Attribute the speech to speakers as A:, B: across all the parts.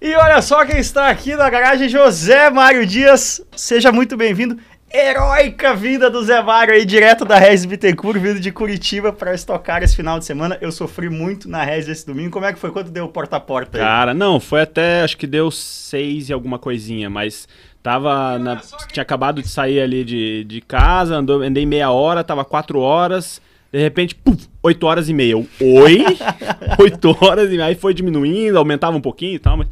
A: E olha só quem está aqui na garagem, José Mário Dias. Seja muito bem-vindo. Heróica vinda do Zé Mário aí, direto da Regis Bittencourt, vindo de Curitiba para estocar esse final de semana. Eu sofri muito na Regis esse domingo. Como é que foi? Quanto deu porta a porta aí?
B: Cara, não, foi até, acho que deu seis e alguma coisinha, mas tava na, tinha acabado de sair ali de, de casa, andou, andei meia hora, tava quatro horas, de repente, puf, oito horas e meia. Eu, Oi? oito horas e meia, aí foi diminuindo, aumentava um pouquinho e tal, mas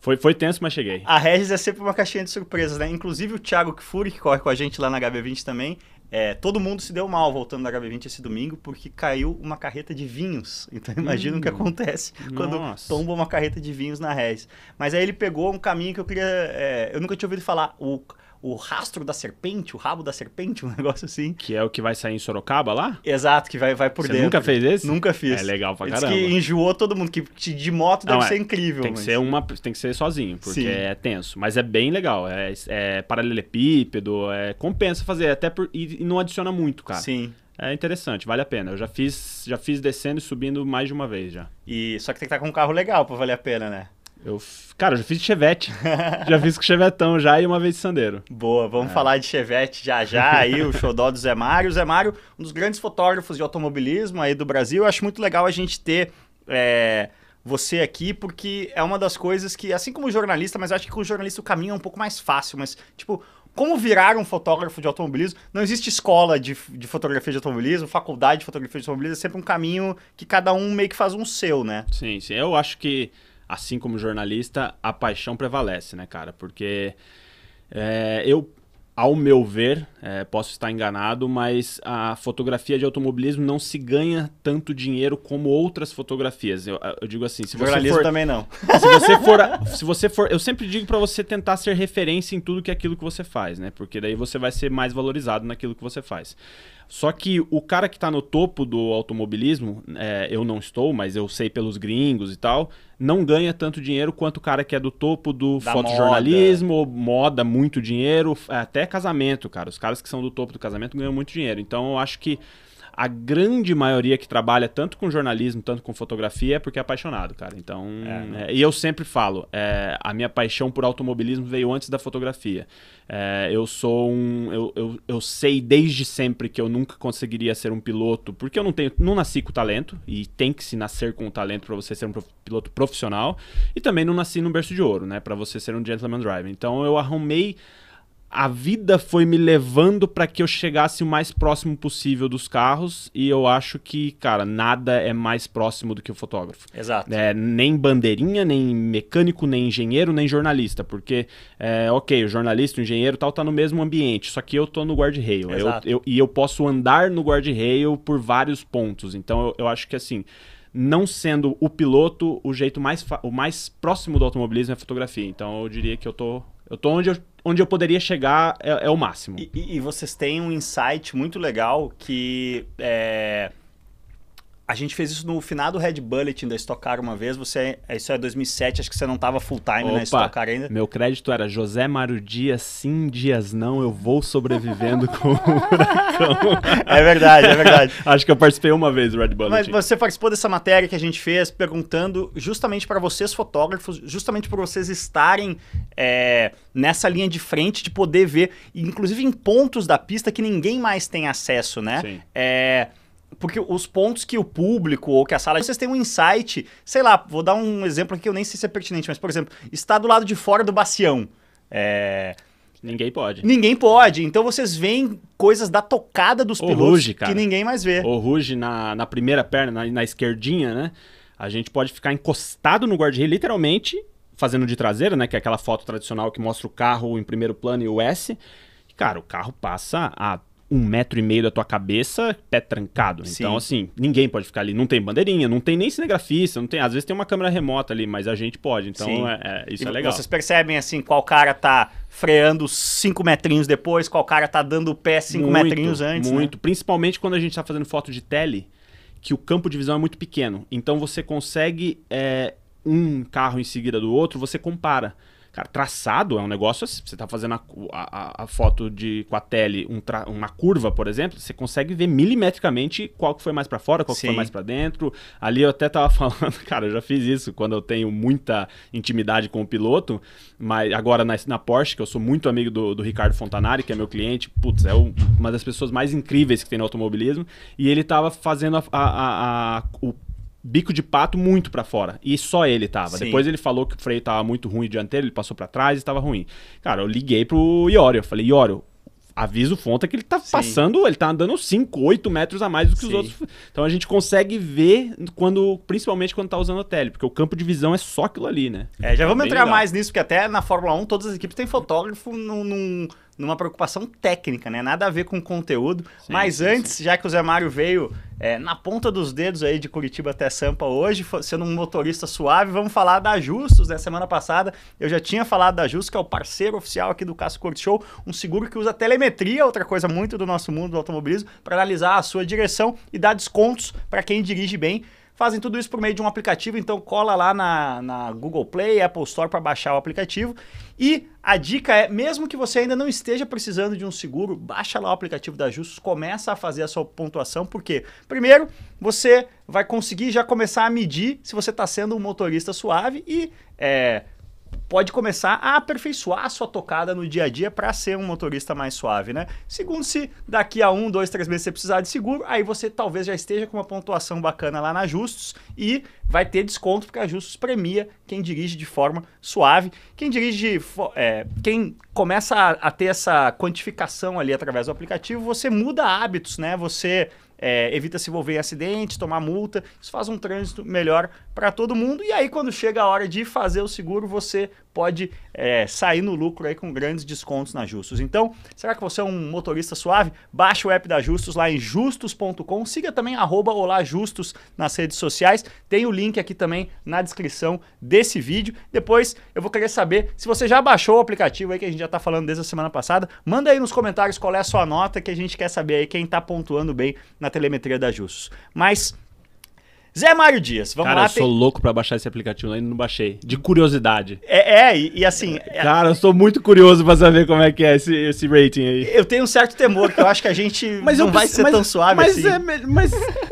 B: foi, foi tenso, mas cheguei.
A: A Regis é sempre uma caixinha de surpresas, né? Inclusive o Thiago Kfouri, que corre com a gente lá na HB20 também, é, todo mundo se deu mal voltando da HB20 esse domingo porque caiu uma carreta de vinhos. Então imagina hum, o que hum. acontece quando nossa. tomba uma carreta de vinhos na Regis. Mas aí ele pegou um caminho que eu queria. É, eu nunca tinha ouvido falar. O, o rastro da serpente, o rabo da serpente, um negócio assim.
B: Que é o que vai sair em Sorocaba lá?
A: Exato, que vai, vai por
B: Você
A: dentro.
B: nunca fez esse?
A: Nunca fiz.
B: É legal pra caramba.
A: Diz que enjoou todo mundo, que de moto deve Não, é, ser incrível.
B: Tem mas... que ser uma, tem que ser sozinho, porque Sim. é tenso. Mas é bem legal, é, é paralelepípedo, é, compensa fazer, até por, e, e não adiciona muito, cara.
A: Sim.
B: É interessante, vale a pena. Eu já fiz, já fiz descendo e subindo mais de uma vez já.
A: E só que tem que estar com um carro legal para valer a pena, né?
B: Eu, cara, eu já fiz de Chevette. já fiz com Chevetão já e uma vez de Sandeiro.
A: Boa, vamos é. falar de Chevette já já aí, o xodó do Zé Mário. O Zé Mário, um dos grandes fotógrafos de automobilismo aí do Brasil. Eu acho muito legal a gente ter é, você aqui, porque é uma das coisas que, assim como jornalista, mas acho que com o jornalista o caminho é um pouco mais fácil, mas, tipo, como virar um fotógrafo de automobilismo. Não existe escola de, de fotografia de automobilismo, faculdade de fotografia de automobilismo, é sempre um caminho que cada um meio que faz um seu, né?
B: Sim, sim. Eu acho que assim como jornalista, a paixão prevalece, né, cara? Porque é, eu, ao meu ver, é, posso estar enganado, mas a fotografia de automobilismo não se ganha tanto dinheiro como outras fotografias. Eu, eu digo assim, se
A: jornalismo
B: você for,
A: também não.
B: Se você for, se você for, eu sempre digo para você tentar ser referência em tudo que é aquilo que você faz, né? Porque daí você vai ser mais valorizado naquilo que você faz. Só que o cara que está no topo do automobilismo, é, eu não estou, mas eu sei pelos gringos e tal, não ganha tanto dinheiro quanto o cara que é do topo do da fotojornalismo, moda. moda, muito dinheiro, até casamento, cara. Os caras que são do topo do casamento ganham muito dinheiro. Então eu acho que a grande maioria que trabalha tanto com jornalismo, tanto com fotografia, é porque é apaixonado, cara. Então, é, é, e eu sempre falo, é, a minha paixão por automobilismo veio antes da fotografia. É, eu sou um. Eu, eu, eu, sei desde sempre que eu nunca conseguiria ser um piloto, porque eu não tenho. Não nasci com talento, e tem que se nascer com o talento para você ser um piloto profissional. E também não nasci no berço de ouro, né? para você ser um gentleman driver. Então eu arrumei a vida foi me levando para que eu chegasse o mais próximo possível dos carros e eu acho que, cara, nada é mais próximo do que o fotógrafo.
A: Exato.
B: É, nem bandeirinha, nem mecânico, nem engenheiro, nem jornalista, porque, é, ok, o jornalista, o engenheiro tal, tá no mesmo ambiente, só que eu tô no guard-rail. E eu posso andar no guard-rail por vários pontos. Então eu, eu acho que, assim, não sendo o piloto, o jeito mais, o mais próximo do automobilismo é a fotografia. Então eu diria que eu tô, eu tô onde eu onde eu poderia chegar é, é o máximo.
A: E, e, vocês têm um insight muito legal que é, a gente fez isso no final do Red Bulletin da Stock Car uma vez. Você, isso é 2007, acho que você não estava full time na Stock Car ainda.
B: Meu crédito era José Mário Dias, sim, dias não, eu vou sobrevivendo com o furacão.
A: É verdade, é verdade.
B: acho que eu participei uma vez do Red Bulletin.
A: Mas você participou dessa matéria que a gente fez perguntando justamente para vocês fotógrafos, justamente por vocês estarem é, nessa linha de frente de poder ver, inclusive em pontos da pista que ninguém mais tem acesso, né?
B: Sim.
A: É, porque os pontos que o público ou que a sala, vocês têm um insight, sei lá, vou dar um exemplo aqui que eu nem sei se é pertinente, mas, por exemplo, está do lado de fora do bacião. É...
B: Ninguém pode.
A: Ninguém pode. Então vocês veem coisas da tocada dos o pilotos
B: ruge,
A: que ninguém mais vê.
B: O Ruge na, na primeira perna, na, na esquerdinha, né? A gente pode ficar encostado no guarda literalmente, fazendo de traseira, né? Que é aquela foto tradicional que mostra o carro em primeiro plano e o S. Cara, o carro passa a um metro e meio da tua cabeça, pé trancado. Sim. Então, assim, ninguém pode ficar ali. Não tem bandeirinha, não tem nem cinegrafista, não tem. Às vezes tem uma câmera remota ali, mas a gente pode. Então, é, é, isso
A: e
B: é legal.
A: Vocês percebem, assim, qual cara tá freando cinco metrinhos depois, qual cara tá dando o pé cinco muito, metrinhos antes.
B: Né? Muito. Né? Principalmente quando a gente tá fazendo foto de tele, que o campo de visão é muito pequeno. Então, você consegue. É, um carro em seguida do outro, você compara. Cara, traçado é um negócio assim, você tá fazendo a, a, a foto de, com a tele, um tra, uma curva, por exemplo, você consegue ver milimetricamente qual que foi mais para fora, qual que foi mais para dentro. Ali eu até tava falando, cara, eu já fiz isso quando eu tenho muita intimidade com o piloto, mas agora na, na Porsche, que eu sou muito amigo do, do Ricardo Fontanari, que é meu cliente, putz, é o, uma das pessoas mais incríveis que tem no automobilismo, e ele tava fazendo a, a, a o bico de pato muito para fora. E só ele tava. Sim. Depois ele falou que o freio tava muito ruim dianteiro, ele passou para trás e estava ruim. Cara, eu liguei pro Iório, eu falei, Iório, avisa o Fonta que ele tá Sim. passando, ele tá andando 5, 8 metros a mais do que Sim. os outros. Então a gente consegue ver quando, principalmente quando tá usando a tele, porque o campo de visão é só aquilo ali, né?
A: É, já vamos é entrar legal. mais nisso, porque até na Fórmula 1 todas as equipes têm fotógrafo num, num numa preocupação técnica, né? Nada a ver com conteúdo. Sim, Mas sim, antes, sim. já que o Zé Mário veio é, na ponta dos dedos aí de Curitiba até Sampa hoje, sendo um motorista suave, vamos falar da Justus, né? Semana passada eu já tinha falado da Justus, que é o parceiro oficial aqui do Casco Curto Show, um seguro que usa telemetria, outra coisa muito do nosso mundo do automobilismo, para analisar a sua direção e dar descontos para quem dirige bem fazem tudo isso por meio de um aplicativo, então cola lá na, na Google Play, Apple Store para baixar o aplicativo. E a dica é, mesmo que você ainda não esteja precisando de um seguro, baixa lá o aplicativo da Justus, começa a fazer a sua pontuação, porque primeiro você vai conseguir já começar a medir se você está sendo um motorista suave e é, pode começar a aperfeiçoar a sua tocada no dia a dia para ser um motorista mais suave, né? Segundo, se daqui a um, dois, três meses você precisar de seguro, aí você talvez já esteja com uma pontuação bacana lá na Justus e vai ter desconto porque a Justus premia quem dirige de forma suave. Quem dirige, é, quem começa a, a ter essa quantificação ali através do aplicativo, você muda hábitos, né? Você é, evita se envolver em acidentes, tomar multa, isso faz um trânsito melhor para todo mundo. E aí, quando chega a hora de fazer o seguro, você pode é, sair no lucro aí com grandes descontos na Justus. Então, será que você é um motorista suave? Baixe o app da Justus lá em justus.com. Siga também arroba Olá Justus nas redes sociais. Tem o link aqui também na descrição desse vídeo. Depois eu vou querer saber se você já baixou o aplicativo aí que a gente já está falando desde a semana passada. Manda aí nos comentários qual é a sua nota que a gente quer saber aí quem está pontuando bem na telemetria da Justus. Mas Zé Mário Dias, vamos
B: Cara,
A: lá.
B: Cara, eu tem... sou louco pra baixar esse aplicativo, ainda não baixei. De curiosidade.
A: É, é e, e, assim.
B: É... Cara, eu estou muito curioso pra saber como é que é esse, esse rating aí.
A: Eu tenho um certo temor, que eu acho que a gente
B: mas
A: não
B: eu,
A: vai ser
B: mas,
A: tão suave
B: mas
A: assim.
B: É, mas,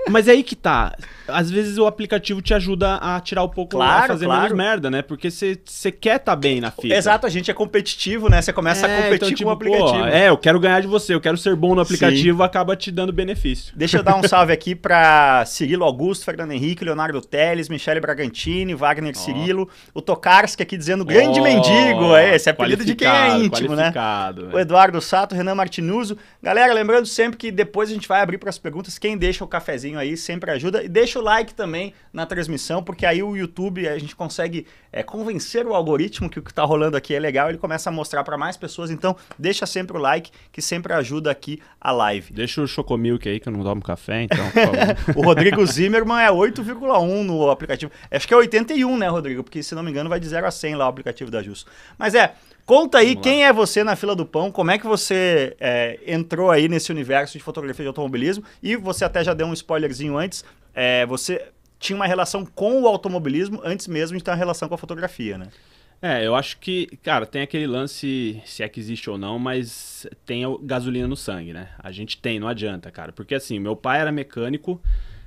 B: mas é aí que tá às vezes o aplicativo te ajuda a tirar um pouco, claro, a fazer claro. menos merda, né? Porque você quer estar tá bem na fita.
A: Exato, a gente é competitivo, né? Você começa é, a competir então, tipo, com o aplicativo. Pô,
B: é, eu quero ganhar de você, eu quero ser bom no aplicativo, Sim. acaba te dando benefício.
A: Deixa eu dar um salve aqui para Cirilo Augusto, Fernando Henrique, Leonardo Teles, Michele Bragantini, Wagner oh. Cirilo, o Tokarski aqui dizendo grande oh, mendigo, é esse é apelido de quem é íntimo, né?
B: Véio.
A: O Eduardo Sato, Renan Martinuso. Galera, lembrando sempre que depois a gente vai abrir para as perguntas, quem deixa o cafezinho aí sempre ajuda e deixa o like também na transmissão, porque aí o YouTube a gente consegue é, convencer o algoritmo que o que está rolando aqui é legal, ele começa a mostrar para mais pessoas. Então, deixa sempre o like, que sempre ajuda aqui a live.
B: Deixa o Chocomilk aí, que eu não tomo café, então.
A: o Rodrigo Zimmerman é 8,1 no aplicativo. Acho que é 81, né, Rodrigo? Porque, se não me engano, vai de 0 a 100 lá o aplicativo da Justo. Mas é, Conta aí quem é você na fila do pão, como é que você é, entrou aí nesse universo de fotografia de automobilismo e você até já deu um spoilerzinho antes. É, você tinha uma relação com o automobilismo antes mesmo de ter uma relação com a fotografia, né?
B: É, eu acho que, cara, tem aquele lance, se é que existe ou não, mas tem gasolina no sangue, né? A gente tem, não adianta, cara. Porque assim, meu pai era mecânico,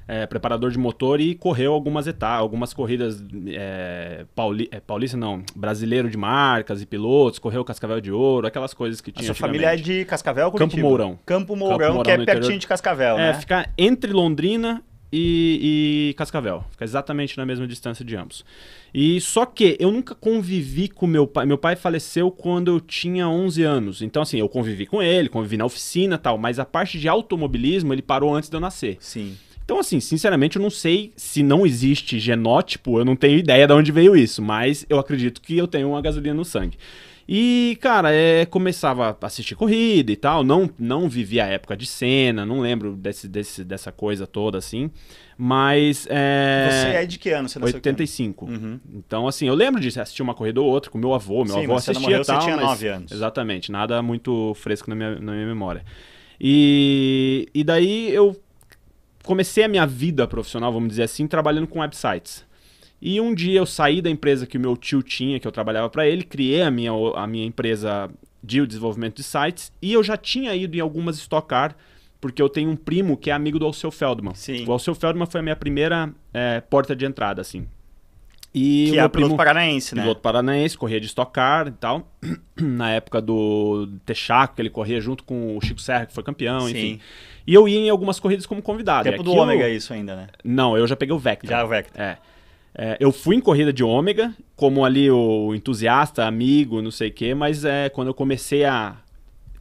B: é, preparador de motor e correu algumas etapas, algumas corridas é, pauli, é, paulista, não, brasileiro de marcas e pilotos, correu Cascavel de Ouro, aquelas coisas que tinha. A
A: sua família é de Cascavel?
B: Campo Mourão.
A: Campo Mourão, Campo Mourão que é pertinho interior. de Cascavel, é,
B: né? É, fica entre Londrina e, e, Cascavel. Fica exatamente na mesma distância de ambos. E só que eu nunca convivi com meu pai. Meu pai faleceu quando eu tinha 11 anos. Então, assim, eu convivi com ele, convivi na oficina tal. Mas a parte de automobilismo, ele parou antes de eu nascer.
A: Sim.
B: Então, assim, sinceramente, eu não sei se não existe genótipo, eu não tenho ideia de onde veio isso. Mas eu acredito que eu tenho uma gasolina no sangue. E, cara, é, começava a assistir corrida e tal. Não, não vivi a época de cena, não lembro desse, desse, dessa coisa toda assim. Mas. É...
A: Você é de que ano? Você
B: 85. Uhum. Então, assim, eu lembro de assistir uma corrida ou outra com meu avô. Meu
A: Sim,
B: avô assistia você morreu, tal.
A: Você tinha
B: mas...
A: 9 anos.
B: Exatamente, nada muito fresco na minha, na minha memória. E, e daí eu comecei a minha vida profissional, vamos dizer assim, trabalhando com websites. E um dia eu saí da empresa que o meu tio tinha, que eu trabalhava para ele, criei a minha, a minha empresa de desenvolvimento de sites e eu já tinha ido em algumas Stock Car, porque eu tenho um primo que é amigo do Alceu Feldman.
A: Sim.
B: O Alceu Feldman foi a minha primeira é, porta de entrada, assim. E
A: que
B: o
A: é piloto
B: primo,
A: paranaense, né?
B: piloto paranaense, corria de Stock Car e tal. Na época do Texaco, que ele corria junto com o Chico Serra, que foi campeão,
A: Sim.
B: enfim. E eu ia em algumas corridas como convidado.
A: Tempo do Ômega isso ainda, né?
B: Não, eu já peguei o Vectra.
A: Já o Vectra.
B: É. É, eu fui em corrida de ômega, como ali o entusiasta, amigo, não sei o quê, mas é, quando eu comecei a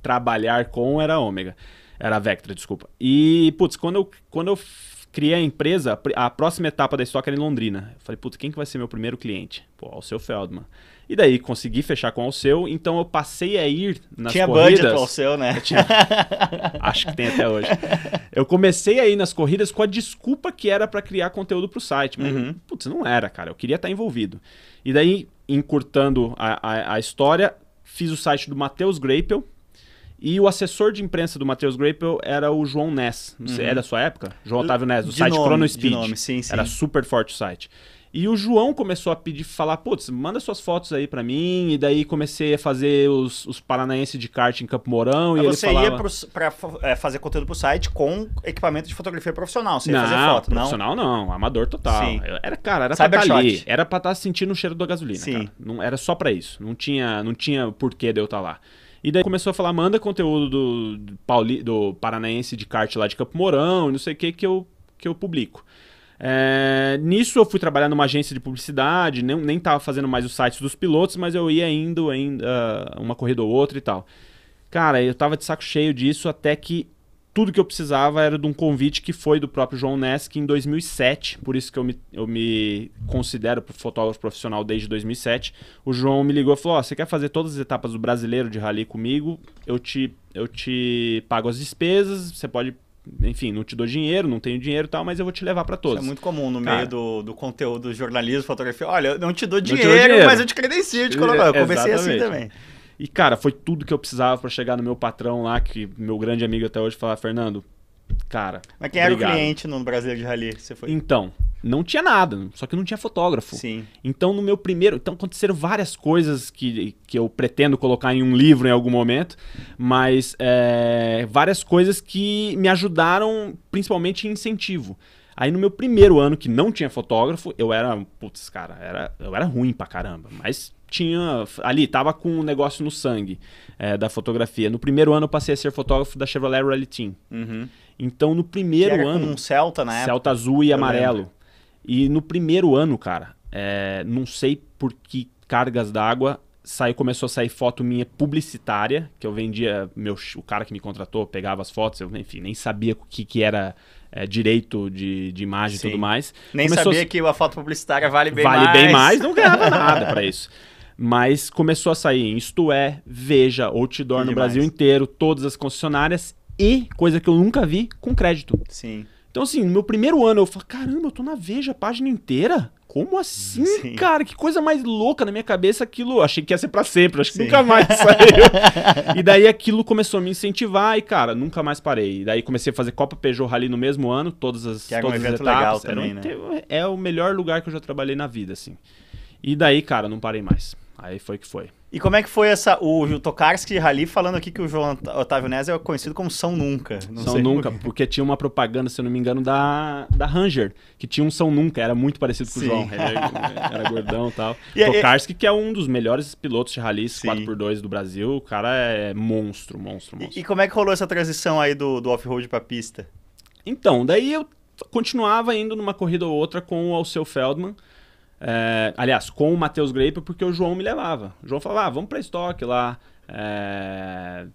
B: trabalhar com era ômega. Era Vectra, desculpa. E, putz, quando eu, quando eu criei a empresa, a pr- a próxima etapa da Stock era em Londrina. Eu falei, putz, quem que vai ser meu primeiro cliente? Pô, Alceu Feldman. E daí consegui fechar com o Alceu, então eu passei a ir nas
A: Tinha
B: corridas.
A: budget ao seu, né?
B: Acho que tem até hoje. Eu comecei aí nas corridas com a desculpa que era pra criar conteúdo pro site, mas,
A: Uhum.
B: putz, não era, cara. Eu queria estar envolvido. E daí, encurtando a, a, a história, fiz o site do Matheus Greipel. E o assessor de imprensa do Matheus Greipel era o João Ness. Não sei,
A: Uhum.
B: é da sua época? João Otávio Ness, do
A: De
B: site
A: nome,
B: ChronoSpeed.
A: nome, sim, sim.
B: Era super forte o site. E o João começou a pedir, falar, putz, manda suas fotos aí pra mim. E daí comecei a fazer os, os paranaenses de kart em Campo Mourão.
A: Mas
B: e ele
A: você
B: falava...
A: ia pro, pra é, fazer conteúdo pro site com equipamento de fotografia profissional. Você ia
B: não,
A: fazer foto, não?
B: profissional não, amador total.
A: Sim.
B: Era, cara, era pra estar
A: Cybershot.
B: ali. Era pra estar sentindo o cheiro da gasolina,
A: Sim.
B: cara. Não, era só pra isso. Não tinha, não tinha porquê de eu estar lá. E daí começou a falar, manda conteúdo do, do, Pauli, do Paranaense de kart lá de Campo Mourão, e não sei o que, que eu, que eu publico. É, nisso eu fui trabalhar numa agência de publicidade, nem, nem tava fazendo mais os sites dos pilotos, mas eu ia indo ainda uma corrida ou outra e tal. Cara, eu tava de saco cheio disso até que tudo que eu precisava era de um convite que foi do próprio João que em 2007, por isso que eu me, eu me considero fotógrafo profissional desde 2007, o João me ligou e falou, ó, você quer fazer todas as etapas do brasileiro de rally comigo? Eu te, eu te pago as despesas, você pode, enfim, não te dou dinheiro, não tenho dinheiro e tal, mas eu vou te levar para
A: Isso
B: todos.
A: é muito comum no
B: Cara.
A: meio do, do conteúdo do jornalismo, fotografia. Olha, eu não te dou
B: te dou
A: dinheiro,
B: dinheiro.
A: mas eu te credencio de colocar. Eu
B: É,
A: comecei assim também.
B: E, cara, foi tudo que eu precisava para chegar no meu patrão lá, que meu grande amigo até hoje fala, Fernando, cara.
A: Mas quem era
B: obrigado."
A: o cliente no Brasileiro de Rally? Você foi?
B: Então, não tinha nada, só que não tinha fotógrafo.
A: Sim.
B: Então, no meu primeiro. Então, aconteceram várias coisas que, que eu pretendo colocar em um livro em algum momento, mas é, várias coisas que me ajudaram, principalmente em incentivo. Aí, no meu primeiro ano, que não tinha fotógrafo, eu era. Putz, cara, era, eu era ruim pra caramba, mas tinha. Ali, tava com um negócio no sangue é, da fotografia. No primeiro ano, eu passei a ser fotógrafo da Chevrolet Rally Team.
A: Uhum.
B: Então, no
A: Que
B: primeiro
A: era
B: ano.
A: com um Celta na época.
B: Celta azul e
A: Eu
B: amarelo.
A: lembro.
B: E no primeiro ano, cara, é, não sei por que cargas d'água saiu, começou a sair foto minha publicitária, que eu vendia, meu, o cara que me contratou pegava as fotos, eu, enfim, nem sabia o que, que era é, direito de, de imagem e
A: Sim.
B: tudo mais.
A: Nem
B: Começou a
A: sabia que a foto publicitária vale bem
B: vale
A: mais.
B: bem mais, não ganhava nada pra isso. Mas começou a sair em Isto É, Veja, Outdoor
A: Que
B: no
A: demais.
B: Brasil inteiro, todas as concessionárias e, coisa que eu nunca vi, com crédito.
A: Sim.
B: Então, assim, no meu primeiro ano, eu falei, caramba, eu tô na Veja, a página inteira? Como assim,
A: Sim.
B: cara? Que coisa mais louca na minha cabeça aquilo. Achei que ia ser pra sempre, acho que
A: Sim.
B: nunca mais saiu. e daí aquilo começou a me incentivar e, cara, nunca mais parei. E daí comecei a fazer Copa Peugeot Rally no mesmo ano, todas as,
A: Que era um
B: todas
A: evento legal
B: um
A: também,
B: inte- É o melhor lugar que eu já trabalhei na vida, assim. E daí, cara, não parei mais. Aí foi que foi.
A: E como é que foi essa. O, o Tokarski Rally falando aqui que o João Otávio Nes é conhecido como São Nunca.
B: São Nunca,
A: por quê.
B: porque tinha uma propaganda, se eu não me engano, da, da Ranger, que tinha um São Nunca, era muito parecido com
A: Sim.
B: o João. Era, era gordão e tal.
A: E aí-
B: Tokarski, que é um dos melhores pilotos de rallies
A: Sim.
B: 4x2 do Brasil, o cara é monstro, monstro, monstro.
A: E, e como é que rolou essa transição aí do, do off-road pra pista?
B: Então, daí eu continuava indo numa corrida ou outra com o Alceu Feldman. É, aliás, com o Matheus Graper, porque o João me levava. O João falava, ah, vamos pra estoque lá. é,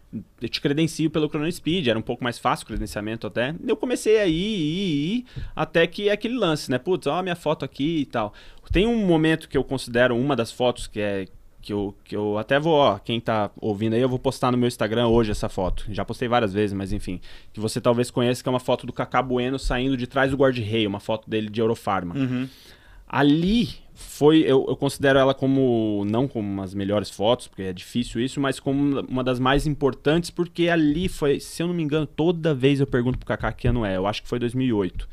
B: eu te credencio pelo Chrono Speed, era um pouco mais fácil o credenciamento até. Eu comecei a ir, ir, ir, até que é aquele lance, né? Putz, ó minha foto aqui e tal. Tem um momento que eu considero uma das fotos que é que eu, que eu até vou, ó, quem tá ouvindo aí, eu vou postar no meu Instagram hoje essa foto. Já postei várias vezes, mas enfim. Que você talvez conheça, que é uma foto do Cacá Bueno saindo de trás do guarda-rei, uma foto dele de Eurofarma.
A: Uhum.
B: Ali foi, eu, eu considero ela como, não como umas melhores fotos, porque é difícil isso, mas como uma das mais importantes, porque ali foi, se eu não me engano, toda vez eu pergunto pro Kaká que ano é, eu acho que foi 2008.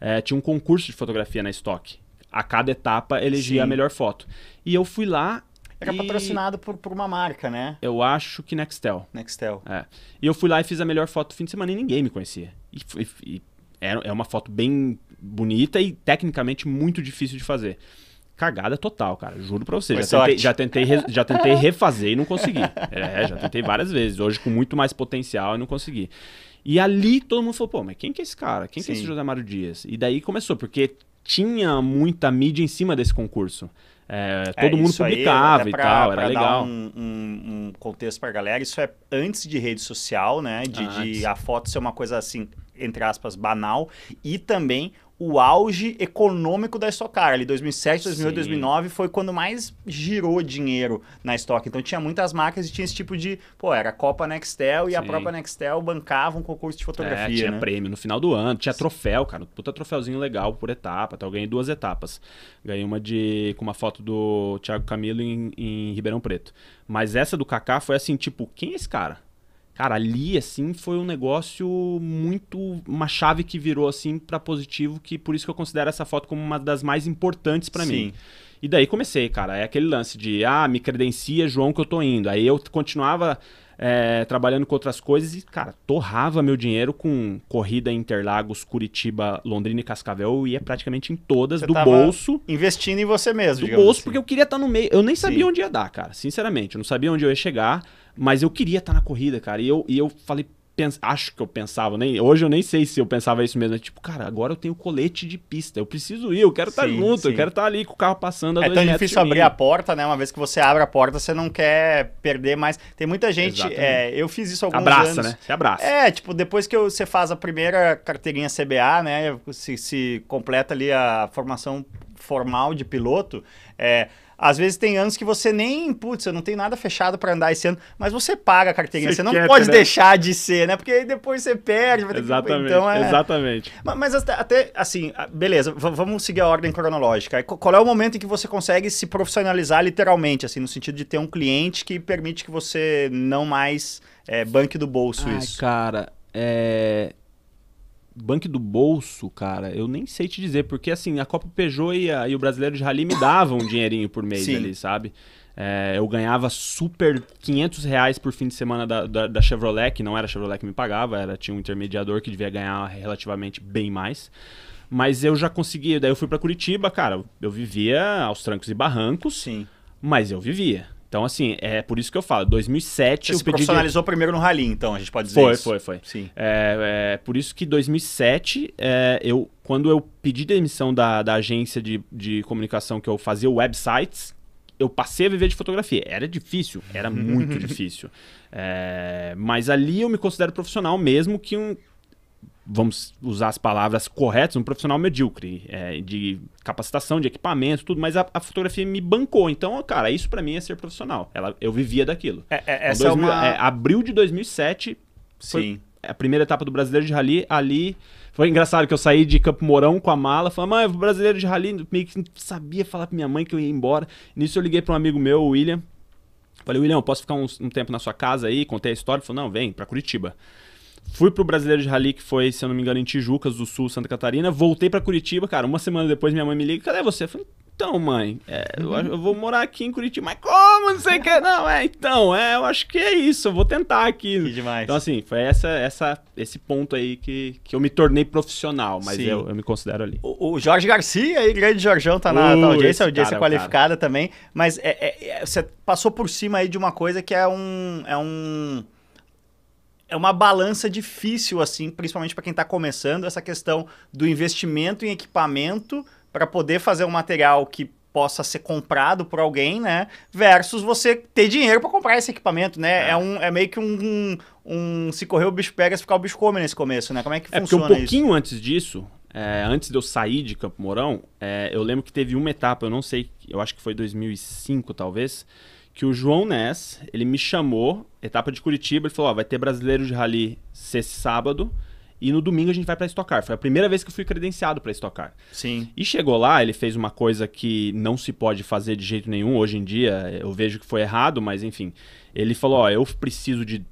B: É, tinha um concurso de fotografia na Stock. a cada etapa elegia
A: Sim.
B: a melhor foto. E eu fui lá.
A: Era
B: e
A: patrocinado por, por uma marca, né?
B: Eu acho que Nextel.
A: Nextel.
B: É. E eu fui lá e fiz a melhor foto do fim de semana e ninguém me conhecia. E, e- e é uma foto bem bonita e tecnicamente muito difícil de fazer. Cagada total, cara. Juro pra você. Já tentei, já, tentei, re- já tentei refazer e não consegui. É, já tentei várias vezes. Hoje com muito mais potencial e não consegui. E ali todo mundo falou, pô, mas quem que é esse cara? Quem que é esse
A: Sim.
B: José Mário Dias? E daí começou, porque tinha muita mídia em cima desse concurso. É, todo
A: É,
B: mundo
A: isso aí,
B: publicava
A: até
B: e
A: pra-
B: tal,
A: pra
B: era
A: dar
B: legal.
A: um, um, um contexto pra galera, isso é antes de rede social, né? De, de a foto ser uma coisa assim, entre aspas, banal. E também o auge econômico da Stock Car. Ali 2007, 2008,
B: Sim.
A: 2009 foi quando mais girou dinheiro na Stock. Então tinha muitas marcas e tinha esse tipo de... Pô, era a Copa Nextel e a
B: Sim.
A: própria Nextel bancava um concurso de
B: É,
A: fotografia,
B: tinha
A: né?
B: prêmio no final do ano, tinha troféu, cara, puta troféuzinho legal por etapa. Então eu ganhei duas etapas. Ganhei uma de com uma foto do Thiago Camilo em, em Ribeirão Preto. Mas essa do Kaká foi assim, tipo, quem é esse cara? Cara, ali assim foi um negócio muito uma chave que virou assim pra positivo, que por isso que eu considero essa foto como uma das mais importantes pra mim. E daí comecei, cara. É aquele lance de, ah, me credencia, João, que eu tô indo. Aí eu continuava é, trabalhando com outras coisas e, cara, torrava meu dinheiro com corrida Interlagos, Curitiba, Londrina e Cascavel. Eu ia praticamente em todas,
A: Você
B: do bolso.
A: Investindo em você mesmo,
B: Do bolso,
A: assim.
B: porque eu queria estar no meio. Eu nem sabia
A: Sim.
B: onde ia dar, cara. Sinceramente, eu não sabia onde eu ia chegar, mas eu queria estar na corrida, cara. E eu, e eu falei, pens- acho que eu pensava, nem, hoje eu nem sei se eu pensava isso mesmo. é Tipo, cara, agora eu tenho colete de pista. Eu preciso ir, eu quero estar junto,
A: sim.
B: eu quero estar ali com o carro passando a
A: É tão difícil abrir a porta, né? Uma vez que você abre a porta, você não quer perder mais. Tem muita gente. É, eu fiz isso alguns
B: Abraça,
A: anos.
B: né? Você abraça.
A: É, tipo, depois que você faz a primeira carteirinha CBA, né? Se, se completa ali a formação formal de piloto, é. Às vezes tem anos que você nem, putz, eu não tenho nada fechado pra andar esse ano, mas você paga a carteirinha,
B: Você
A: você, não
B: quer,
A: pode
B: né?
A: deixar de ser, né? Porque aí depois você perde, vai ter que-
B: Exatamente,
A: então é,
B: exatamente.
A: Ma- Mas até, até, assim, beleza, vamos seguir a ordem cronológica. Qual é o momento em que você consegue se profissionalizar literalmente, assim, no sentido de ter um cliente que permite que você não mais é, banque do bolso
B: Ai,
A: isso?
B: cara, é. Banco do bolso, cara, eu nem sei te dizer, porque assim, a Copa Peugeot e, a- e o Brasileiro de Rally me davam um dinheirinho por mês
A: Sim.
B: ali, sabe? É, eu ganhava super 500 reais por fim de semana da, da, da Chevrolet, que não era a Chevrolet que me pagava, era, tinha um intermediador que devia ganhar relativamente bem mais. Mas eu já conseguia, daí eu fui pra Curitiba, cara, eu vivia aos trancos e barrancos,
A: Sim.
B: mas eu vivia. Então, assim, é por isso que eu falo, 2007
A: Você
B: eu
A: se profissionalizou primeiro no rally, então, a gente pode dizer
B: Foi,
A: isso.
B: foi, foi.
A: Sim.
B: É, é, por isso que 2007, é, eu, quando eu pedi demissão da, da agência de, de comunicação que eu fazia websites, eu passei a viver de fotografia. Era difícil, era muito difícil. É, mas ali eu me considero profissional mesmo que um. Vamos usar as palavras corretas, um profissional medíocre, é, de capacitação, de equipamento, tudo, mas a, a fotografia me bancou. Então, cara, isso pra mim é ser profissional. Ela, eu vivia daquilo.
A: É, é,
B: Então,
A: essa
B: 2000
A: é uma...
B: é, abril de 2007, foi-
A: Sim.
B: a primeira etapa do Brasileiro de Rally, ali. Foi engraçado que eu saí de Campo Mourão com a mala, falei, mãe, Brasileiro de Rally, meio que sabia falar pra minha mãe que eu ia embora. Nisso eu liguei pra um amigo meu, o William. Falei, William, posso ficar uns- um, tempo na sua casa aí? Contei a história. Ele falou, não, vem, pra Curitiba. Fui pro Brasileiro de Rally, que foi, se eu não me engano, em Tijucas do Sul, Santa Catarina. Voltei pra Curitiba, cara. Uma semana depois minha mãe me liga, cadê você? Eu falei, então, mãe, é, eu, eu vou morar aqui em Curitiba. Mas como? Não sei o que. Não, é, então, é, eu acho que é isso. Eu vou tentar aqui.
A: Que demais.
B: Então, assim, foi essa, essa, esse ponto aí que, que eu me tornei profissional, mas eu, eu me considero ali.
A: O, o Jorge Garcia, aí, grande Jorjão, tá na,
B: Uh,
A: na audiência, audiência
B: cara
A: qualificada também. Mas é- é- é- você passou por cima aí de uma coisa que é um. É um. É uma balança difícil, assim, principalmente para quem está começando, essa questão do investimento em equipamento para poder fazer um material que possa ser comprado por alguém, né? Versus você ter dinheiro para comprar esse equipamento, né? É,
B: É.
A: um, é meio que um, um, um se correr o bicho pega, se ficar o bicho come nesse começo, né? Como é que
B: É porque um
A: funciona isso?
B: pouquinho antes disso, é, antes de eu sair de Campo Mourão, é, eu lembro que teve uma etapa, eu não sei, eu acho que foi 2005 talvez, que o João Ness, ele me chamou, etapa de Curitiba, ele falou, ó, vai ter brasileiro de rally esse sábado e no domingo a gente vai pra Stock Car. Foi a primeira vez que eu fui credenciado pra Stock Car.
A: Sim.
B: E chegou lá, ele fez uma coisa que não se pode fazer de jeito nenhum hoje em dia. Eu vejo que foi errado, mas enfim. Ele falou: Ó, eu preciso de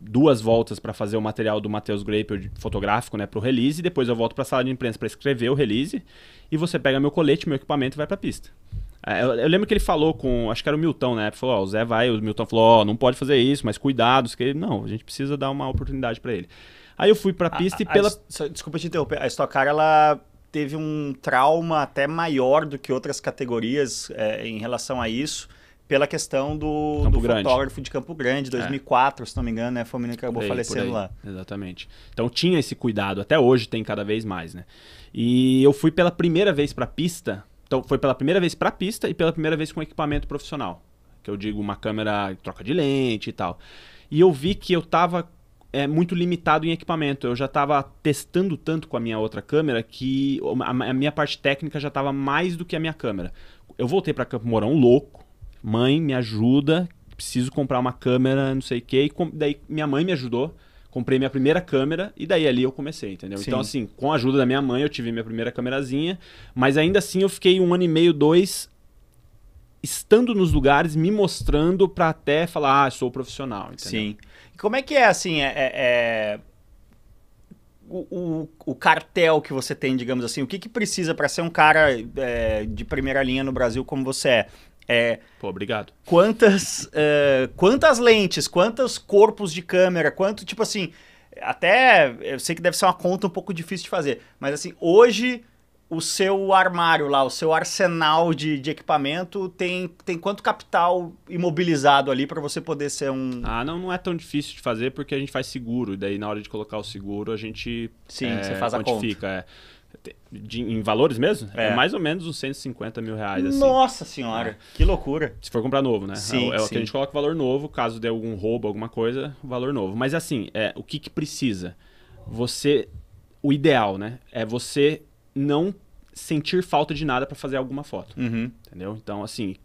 B: duas voltas para fazer o material do Matheus Graper fotográfico, né, para o release, e depois eu volto para a sala de imprensa para escrever o release, e você pega meu colete, meu equipamento e vai para a pista. É, eu, eu, lembro que ele falou com, acho que era o Milton, né, falou, ó, o Zé vai, o Milton falou, ó, não pode fazer isso, mas cuidados, que ele, não, a gente precisa dar uma oportunidade para ele. Aí eu fui para a pista
A: a,
B: e pela...
A: A, desculpa te interromper, a Stock Car, ela teve um trauma até maior do que outras categorias é, em relação a isso, pela questão do, do fotógrafo de Campo Grande, 2004, é. se não me engano, né? Foi o menino que acabou falecendo lá.
B: Exatamente. Então tinha esse cuidado, até hoje tem cada vez mais, né? E eu fui pela primeira vez para a pista, então foi pela primeira vez para a pista e pela primeira vez com equipamento profissional, que eu digo uma câmera troca de lente e tal. E eu vi que eu tava é, muito limitado em equipamento. Eu já estava testando tanto com a minha outra câmera que a, minha parte técnica já estava mais do que a minha câmera. Eu voltei para Campo Mourão louco, mãe, me ajuda, preciso comprar uma câmera, não sei o quê. E daí minha mãe me ajudou, comprei minha primeira câmera e daí ali eu comecei, entendeu? Sim. Então, assim, com a ajuda da minha mãe, eu tive minha primeira câmerazinha, mas ainda assim eu fiquei um ano e meio, dois, estando nos lugares, me mostrando para até falar, ah, sou profissional, entendeu?
A: Sim. E como é que é, assim, é... é, é... O, o, o, cartel que você tem, digamos assim, o que, que precisa para ser um cara é, de primeira linha no Brasil como você é? É,
B: Pô, obrigado.
A: Quantas, uh, quantas lentes, quantos corpos de câmera, quanto, tipo assim, até, eu sei que deve ser uma conta um pouco difícil de fazer, mas assim, hoje o seu armário lá, o seu arsenal de, de equipamento tem, tem quanto capital imobilizado ali para você poder ser um...
B: Ah, não, não é tão difícil de fazer porque a gente faz seguro, e daí na hora de colocar o seguro a gente
A: Sim, é, você faz a conta.
B: É de, em valores mesmo, é. é. mais ou menos uns 150 mil reais. Assim.
A: Nossa senhora, é. que loucura.
B: Se for comprar novo, né?
A: Sim,
B: é, é
A: o
B: que a gente coloca valor novo, caso dê algum roubo, alguma coisa, valor novo. Mas assim, é, o que, que precisa? Você. O ideal, né? É você não sentir falta de nada para fazer alguma foto.
A: Uhum.
B: Entendeu? Então, assim,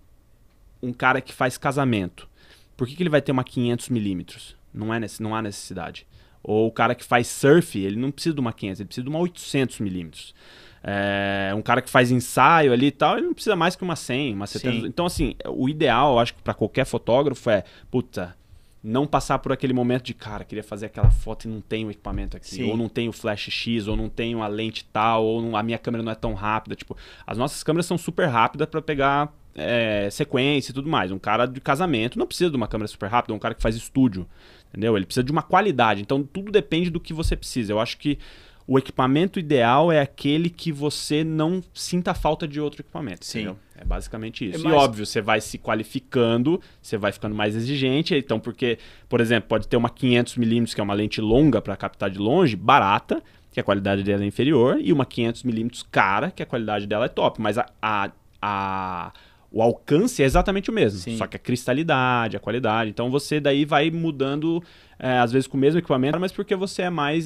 B: um cara que faz casamento, por que, que ele vai ter uma 500 milímetros? Não, é, não há necessidade. Ou o cara que faz surf, ele não precisa de uma 500, ele precisa de uma 800 milímetros. É, um cara que faz ensaio ali e tal, ele não precisa mais que uma 100, uma 70. Sim. Então, assim, o ideal, eu acho que para qualquer fotógrafo é, puta, não passar por aquele momento de, cara, queria fazer aquela foto e não tenho o equipamento aqui, Sim. ou não tenho flash X, ou não tenho a lente tal, ou não, a minha câmera não é tão rápida. Tipo, as nossas câmeras são super rápidas para pegar é, sequência e tudo mais. Um cara de casamento não precisa de uma câmera super rápida, um cara que faz estúdio, entendeu? Ele precisa de uma qualidade. Então tudo depende do que você precisa. Eu acho que o equipamento ideal é aquele que você não sinta falta de outro equipamento. Sim. Entendeu? É basicamente isso. É mais... E óbvio, você vai se qualificando, você vai ficando mais exigente. Então, porque, por exemplo, pode ter uma 500mm, que é uma lente longa para captar de longe, barata, que a qualidade dela é inferior, e uma 500mm cara, que a qualidade dela é top. Mas a, a, a o alcance é exatamente o mesmo, Sim. só que a cristalidade, a qualidade. Então você daí vai mudando, é, às vezes com o mesmo equipamento, mas porque você é mais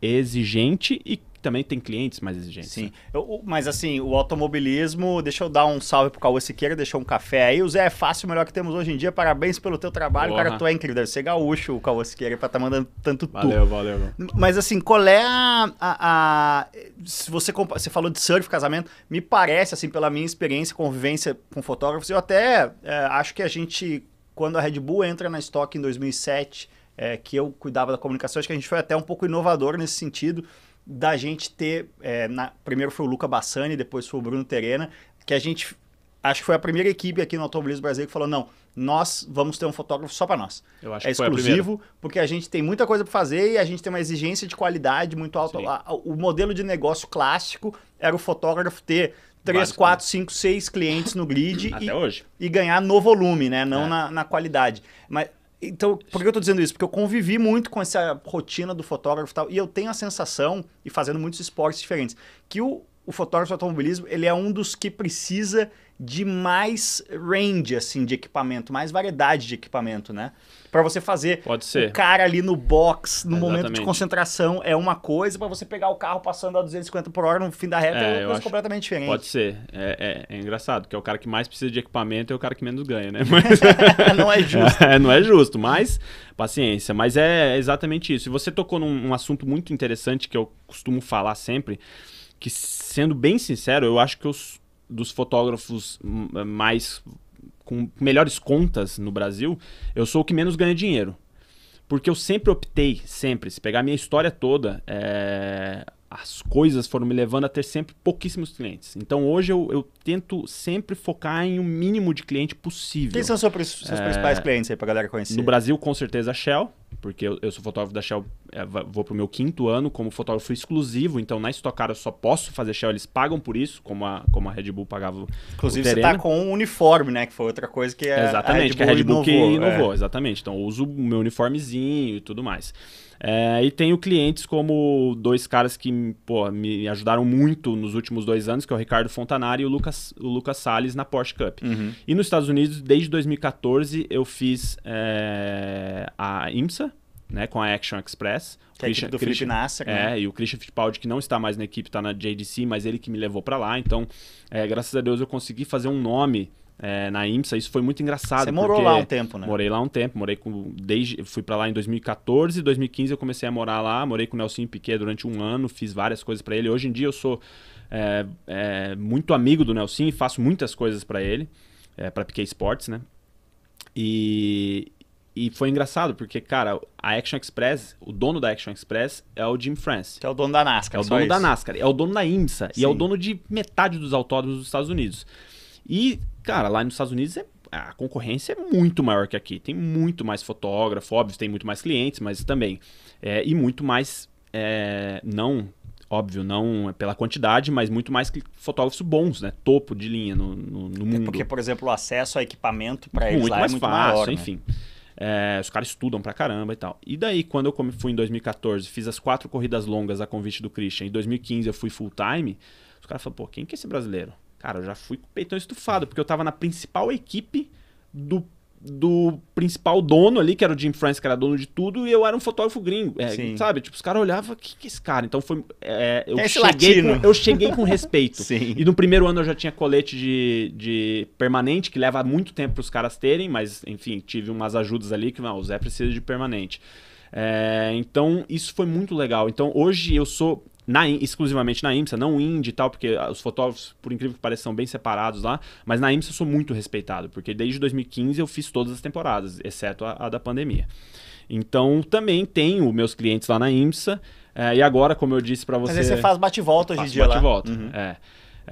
B: exigente e também tem clientes mais exigentes.
A: Sim. Né? Eu, mas assim, o automobilismo, deixa eu dar um salve pro Cauê Siqueira, deixou um café aí. O Zé é fácil, o melhor que temos hoje em dia. Parabéns pelo teu trabalho, Porra. cara, tu é incrível. Deve ser gaúcho o Cauê Siqueira pra tá mandando tanto tu.
B: Valeu, valeu.
A: Mas assim, qual é a... a, a se você, você falou de surf, casamento, me parece, assim, pela minha experiência, convivência com fotógrafos, eu até é, acho que a gente, quando a Red Bull entra na estoque em 2007 é, que eu cuidava da comunicação, acho que a gente foi até um pouco inovador nesse sentido da gente ter, é, na, primeiro foi o Luca Bassani, depois foi o Bruno Terena, que a gente, acho que foi a primeira equipe aqui no Automobilismo Brasil que falou, não, nós vamos ter um fotógrafo só para nós.
B: Eu acho
A: é exclusivo, porque a gente tem muita coisa para fazer e a gente tem uma exigência de qualidade muito alta. o modelo de negócio clássico era o fotógrafo ter 3, 4, 5, 6 clientes no grid
B: Até e, hoje.
A: e ganhar no volume, né? Não é. na, na qualidade. Mas então, por que eu tô dizendo isso? Porque eu convivi muito com essa rotina do fotógrafo e tal, e eu tenho a sensação, e fazendo muitos esportes diferentes, que o, o fotógrafo de automobilismo, ele é um dos que precisa de mais range, assim, de equipamento, mais variedade de equipamento, né? Para você fazer
B: Pode ser.
A: o cara ali no box, no momento de concentração, é uma coisa, para você pegar o carro passando a 250 por hora no fim da reta é, é uma coisa completamente diferente.
B: Pode ser. É, é, é, engraçado, que é o cara que mais precisa de equipamento é o cara que menos ganha, né? Mas...
A: não é justo.
B: É, não é justo, mas paciência. Mas é exatamente isso. E você tocou num um assunto muito interessante que eu costumo falar sempre, que sendo bem sincero, eu acho que os dos fotógrafos mais com melhores contas no Brasil, eu sou o que menos ganha dinheiro. Porque eu sempre optei, sempre, se pegar a minha história toda, é, as coisas foram me levando a ter sempre pouquíssimos clientes. Então hoje eu, eu tento sempre focar em o um mínimo de cliente possível.
A: Quem são seus, seus é... principais clientes aí pra galera conhecer?
B: No Brasil, com certeza, a Shell porque eu, eu, sou fotógrafo da Shell, é, vou pro meu quinto ano como fotógrafo exclusivo, então na Stock Car eu só posso fazer Shell, eles pagam por isso, como a, como a Red Bull pagava
A: Inclusive você tá com um uniforme, né, que foi outra coisa que
B: é Exatamente, a Red Bull, que a Red Bull inovou, que inovou, é. exatamente. Então eu uso o meu uniformezinho e tudo mais. É, e tenho clientes como dois caras que pô, me ajudaram muito nos últimos dois anos, que é o Ricardo Fontanari e o Lucas, o Lucas Salles na Porsche Cup. Uhum. E nos Estados Unidos, desde 2014, eu fiz é, a IMSA, né, com a Action Express.
A: Que Christian, é a do Christian, Felipe Nasser,
B: É, né? e o Christian Fittipaldi, que não está mais na equipe, está na JDC, mas ele que me levou para lá. Então, é, graças a Deus, eu consegui fazer um nome é, na IMSA. Isso foi muito engraçado. Você
A: morou lá um tempo, né?
B: Morei lá um tempo. Morei com, desde, fui para lá em 2014, 2015 eu comecei a morar lá. Morei com o Nelson Piquet durante um ano, fiz várias coisas para ele. Hoje em dia eu sou é, é, muito amigo do Nelson e faço muitas coisas para ele, é, para Piquet Sports, né? E, e foi engraçado, porque, cara, a Action Express, o dono da Action Express é o Jim France.
A: Que é o dono da NASCAR.
B: É o dono isso. da NASCAR. É o dono da IMSA. Sim. E é o dono de metade dos autódromos dos Estados Unidos. E, cara, lá nos Estados Unidos é, a concorrência é muito maior que aqui. Tem muito mais fotógrafo, óbvio, tem muito mais clientes, mas também. É, e muito mais. É, não óbvio, não pela quantidade, mas muito mais fotógrafos bons, né? Topo de linha no, no, no mundo. É
A: porque, por exemplo, o acesso a equipamento para eles muito lá é mais é muito fácil, maior, né?
B: É, os caras estudam pra caramba e tal. E daí, quando eu fui em 2014, fiz as quatro corridas longas a convite do Christian. Em 2015 eu fui full time. Os caras falaram, pô, quem que é esse brasileiro? Cara, eu já fui com o peitão estufado, porque eu tava na principal equipe do do principal dono ali, que era o Jim France, que era dono de tudo, e eu era um fotógrafo gringo. É, sabe? Tipo, os caras olhavam, o que, que é esse cara? Então foi. É, eu, cheguei com, eu cheguei com respeito.
A: Sim.
B: E no primeiro ano eu já tinha colete de, de permanente, que leva muito tempo para os caras terem, mas enfim, tive umas ajudas ali que não, o Zé precisa de permanente. É, então, isso foi muito legal. Então, hoje eu sou na, exclusivamente na IMSA, não Indy e tal, porque os fotógrafos, por incrível que pareça, são bem separados lá, mas na IMSA eu sou muito respeitado, porque desde 2015 eu fiz todas as temporadas, exceto a, a da pandemia. Então também tenho meus clientes lá na IMSA, é, e agora, como eu disse para você... Mas aí
A: você faz bate-volta hoje em dia
B: bate-volta, uhum. é.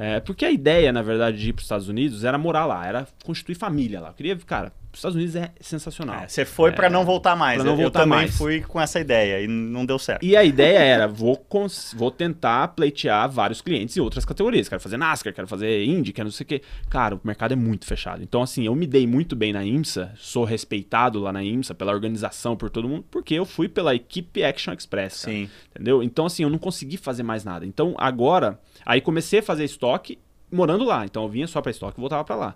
B: É, porque a ideia, na verdade, de ir para os Estados Unidos era morar lá, era constituir família lá. Eu queria, cara, os Estados Unidos é sensacional. É,
A: você foi
B: é,
A: para não voltar mais.
B: Não
A: eu,
B: voltar
A: eu também
B: mais.
A: fui com essa ideia e não deu certo.
B: E a ideia era, vou, vou tentar pleitear vários clientes em outras categorias. Quero fazer NASCAR, quero fazer Indy, quero não sei o quê. Cara, o mercado é muito fechado. Então, assim, eu me dei muito bem na IMSA, sou respeitado lá na IMSA pela organização, por todo mundo, porque eu fui pela equipe Action Express. Cara,
A: Sim.
B: Entendeu? Então, assim, eu não consegui fazer mais nada. Então, agora, aí comecei a fazer estoque morando lá. Então, eu vinha só para estoque e voltava para lá.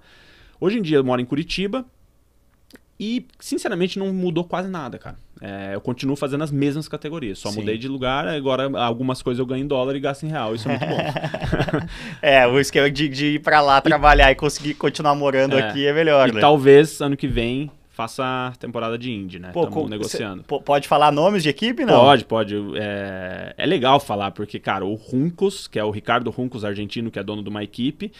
B: Hoje em dia, eu moro em Curitiba e, sinceramente, não mudou quase nada, cara. É, eu continuo fazendo as mesmas categorias, só Sim. mudei de lugar, agora algumas coisas eu ganho em dólar e gasto em real, isso é muito bom.
A: é, o esquema de, de ir para lá trabalhar e, e conseguir continuar morando é, aqui é melhor,
B: e
A: né?
B: talvez ano que vem faça a temporada de Indy, né? Estamos negociando.
A: Cê, pode falar nomes de equipe, não?
B: Pode, pode. É, é legal falar, porque, cara, o Runcos, que é o Ricardo Runcos, argentino, que é dono de uma equipe,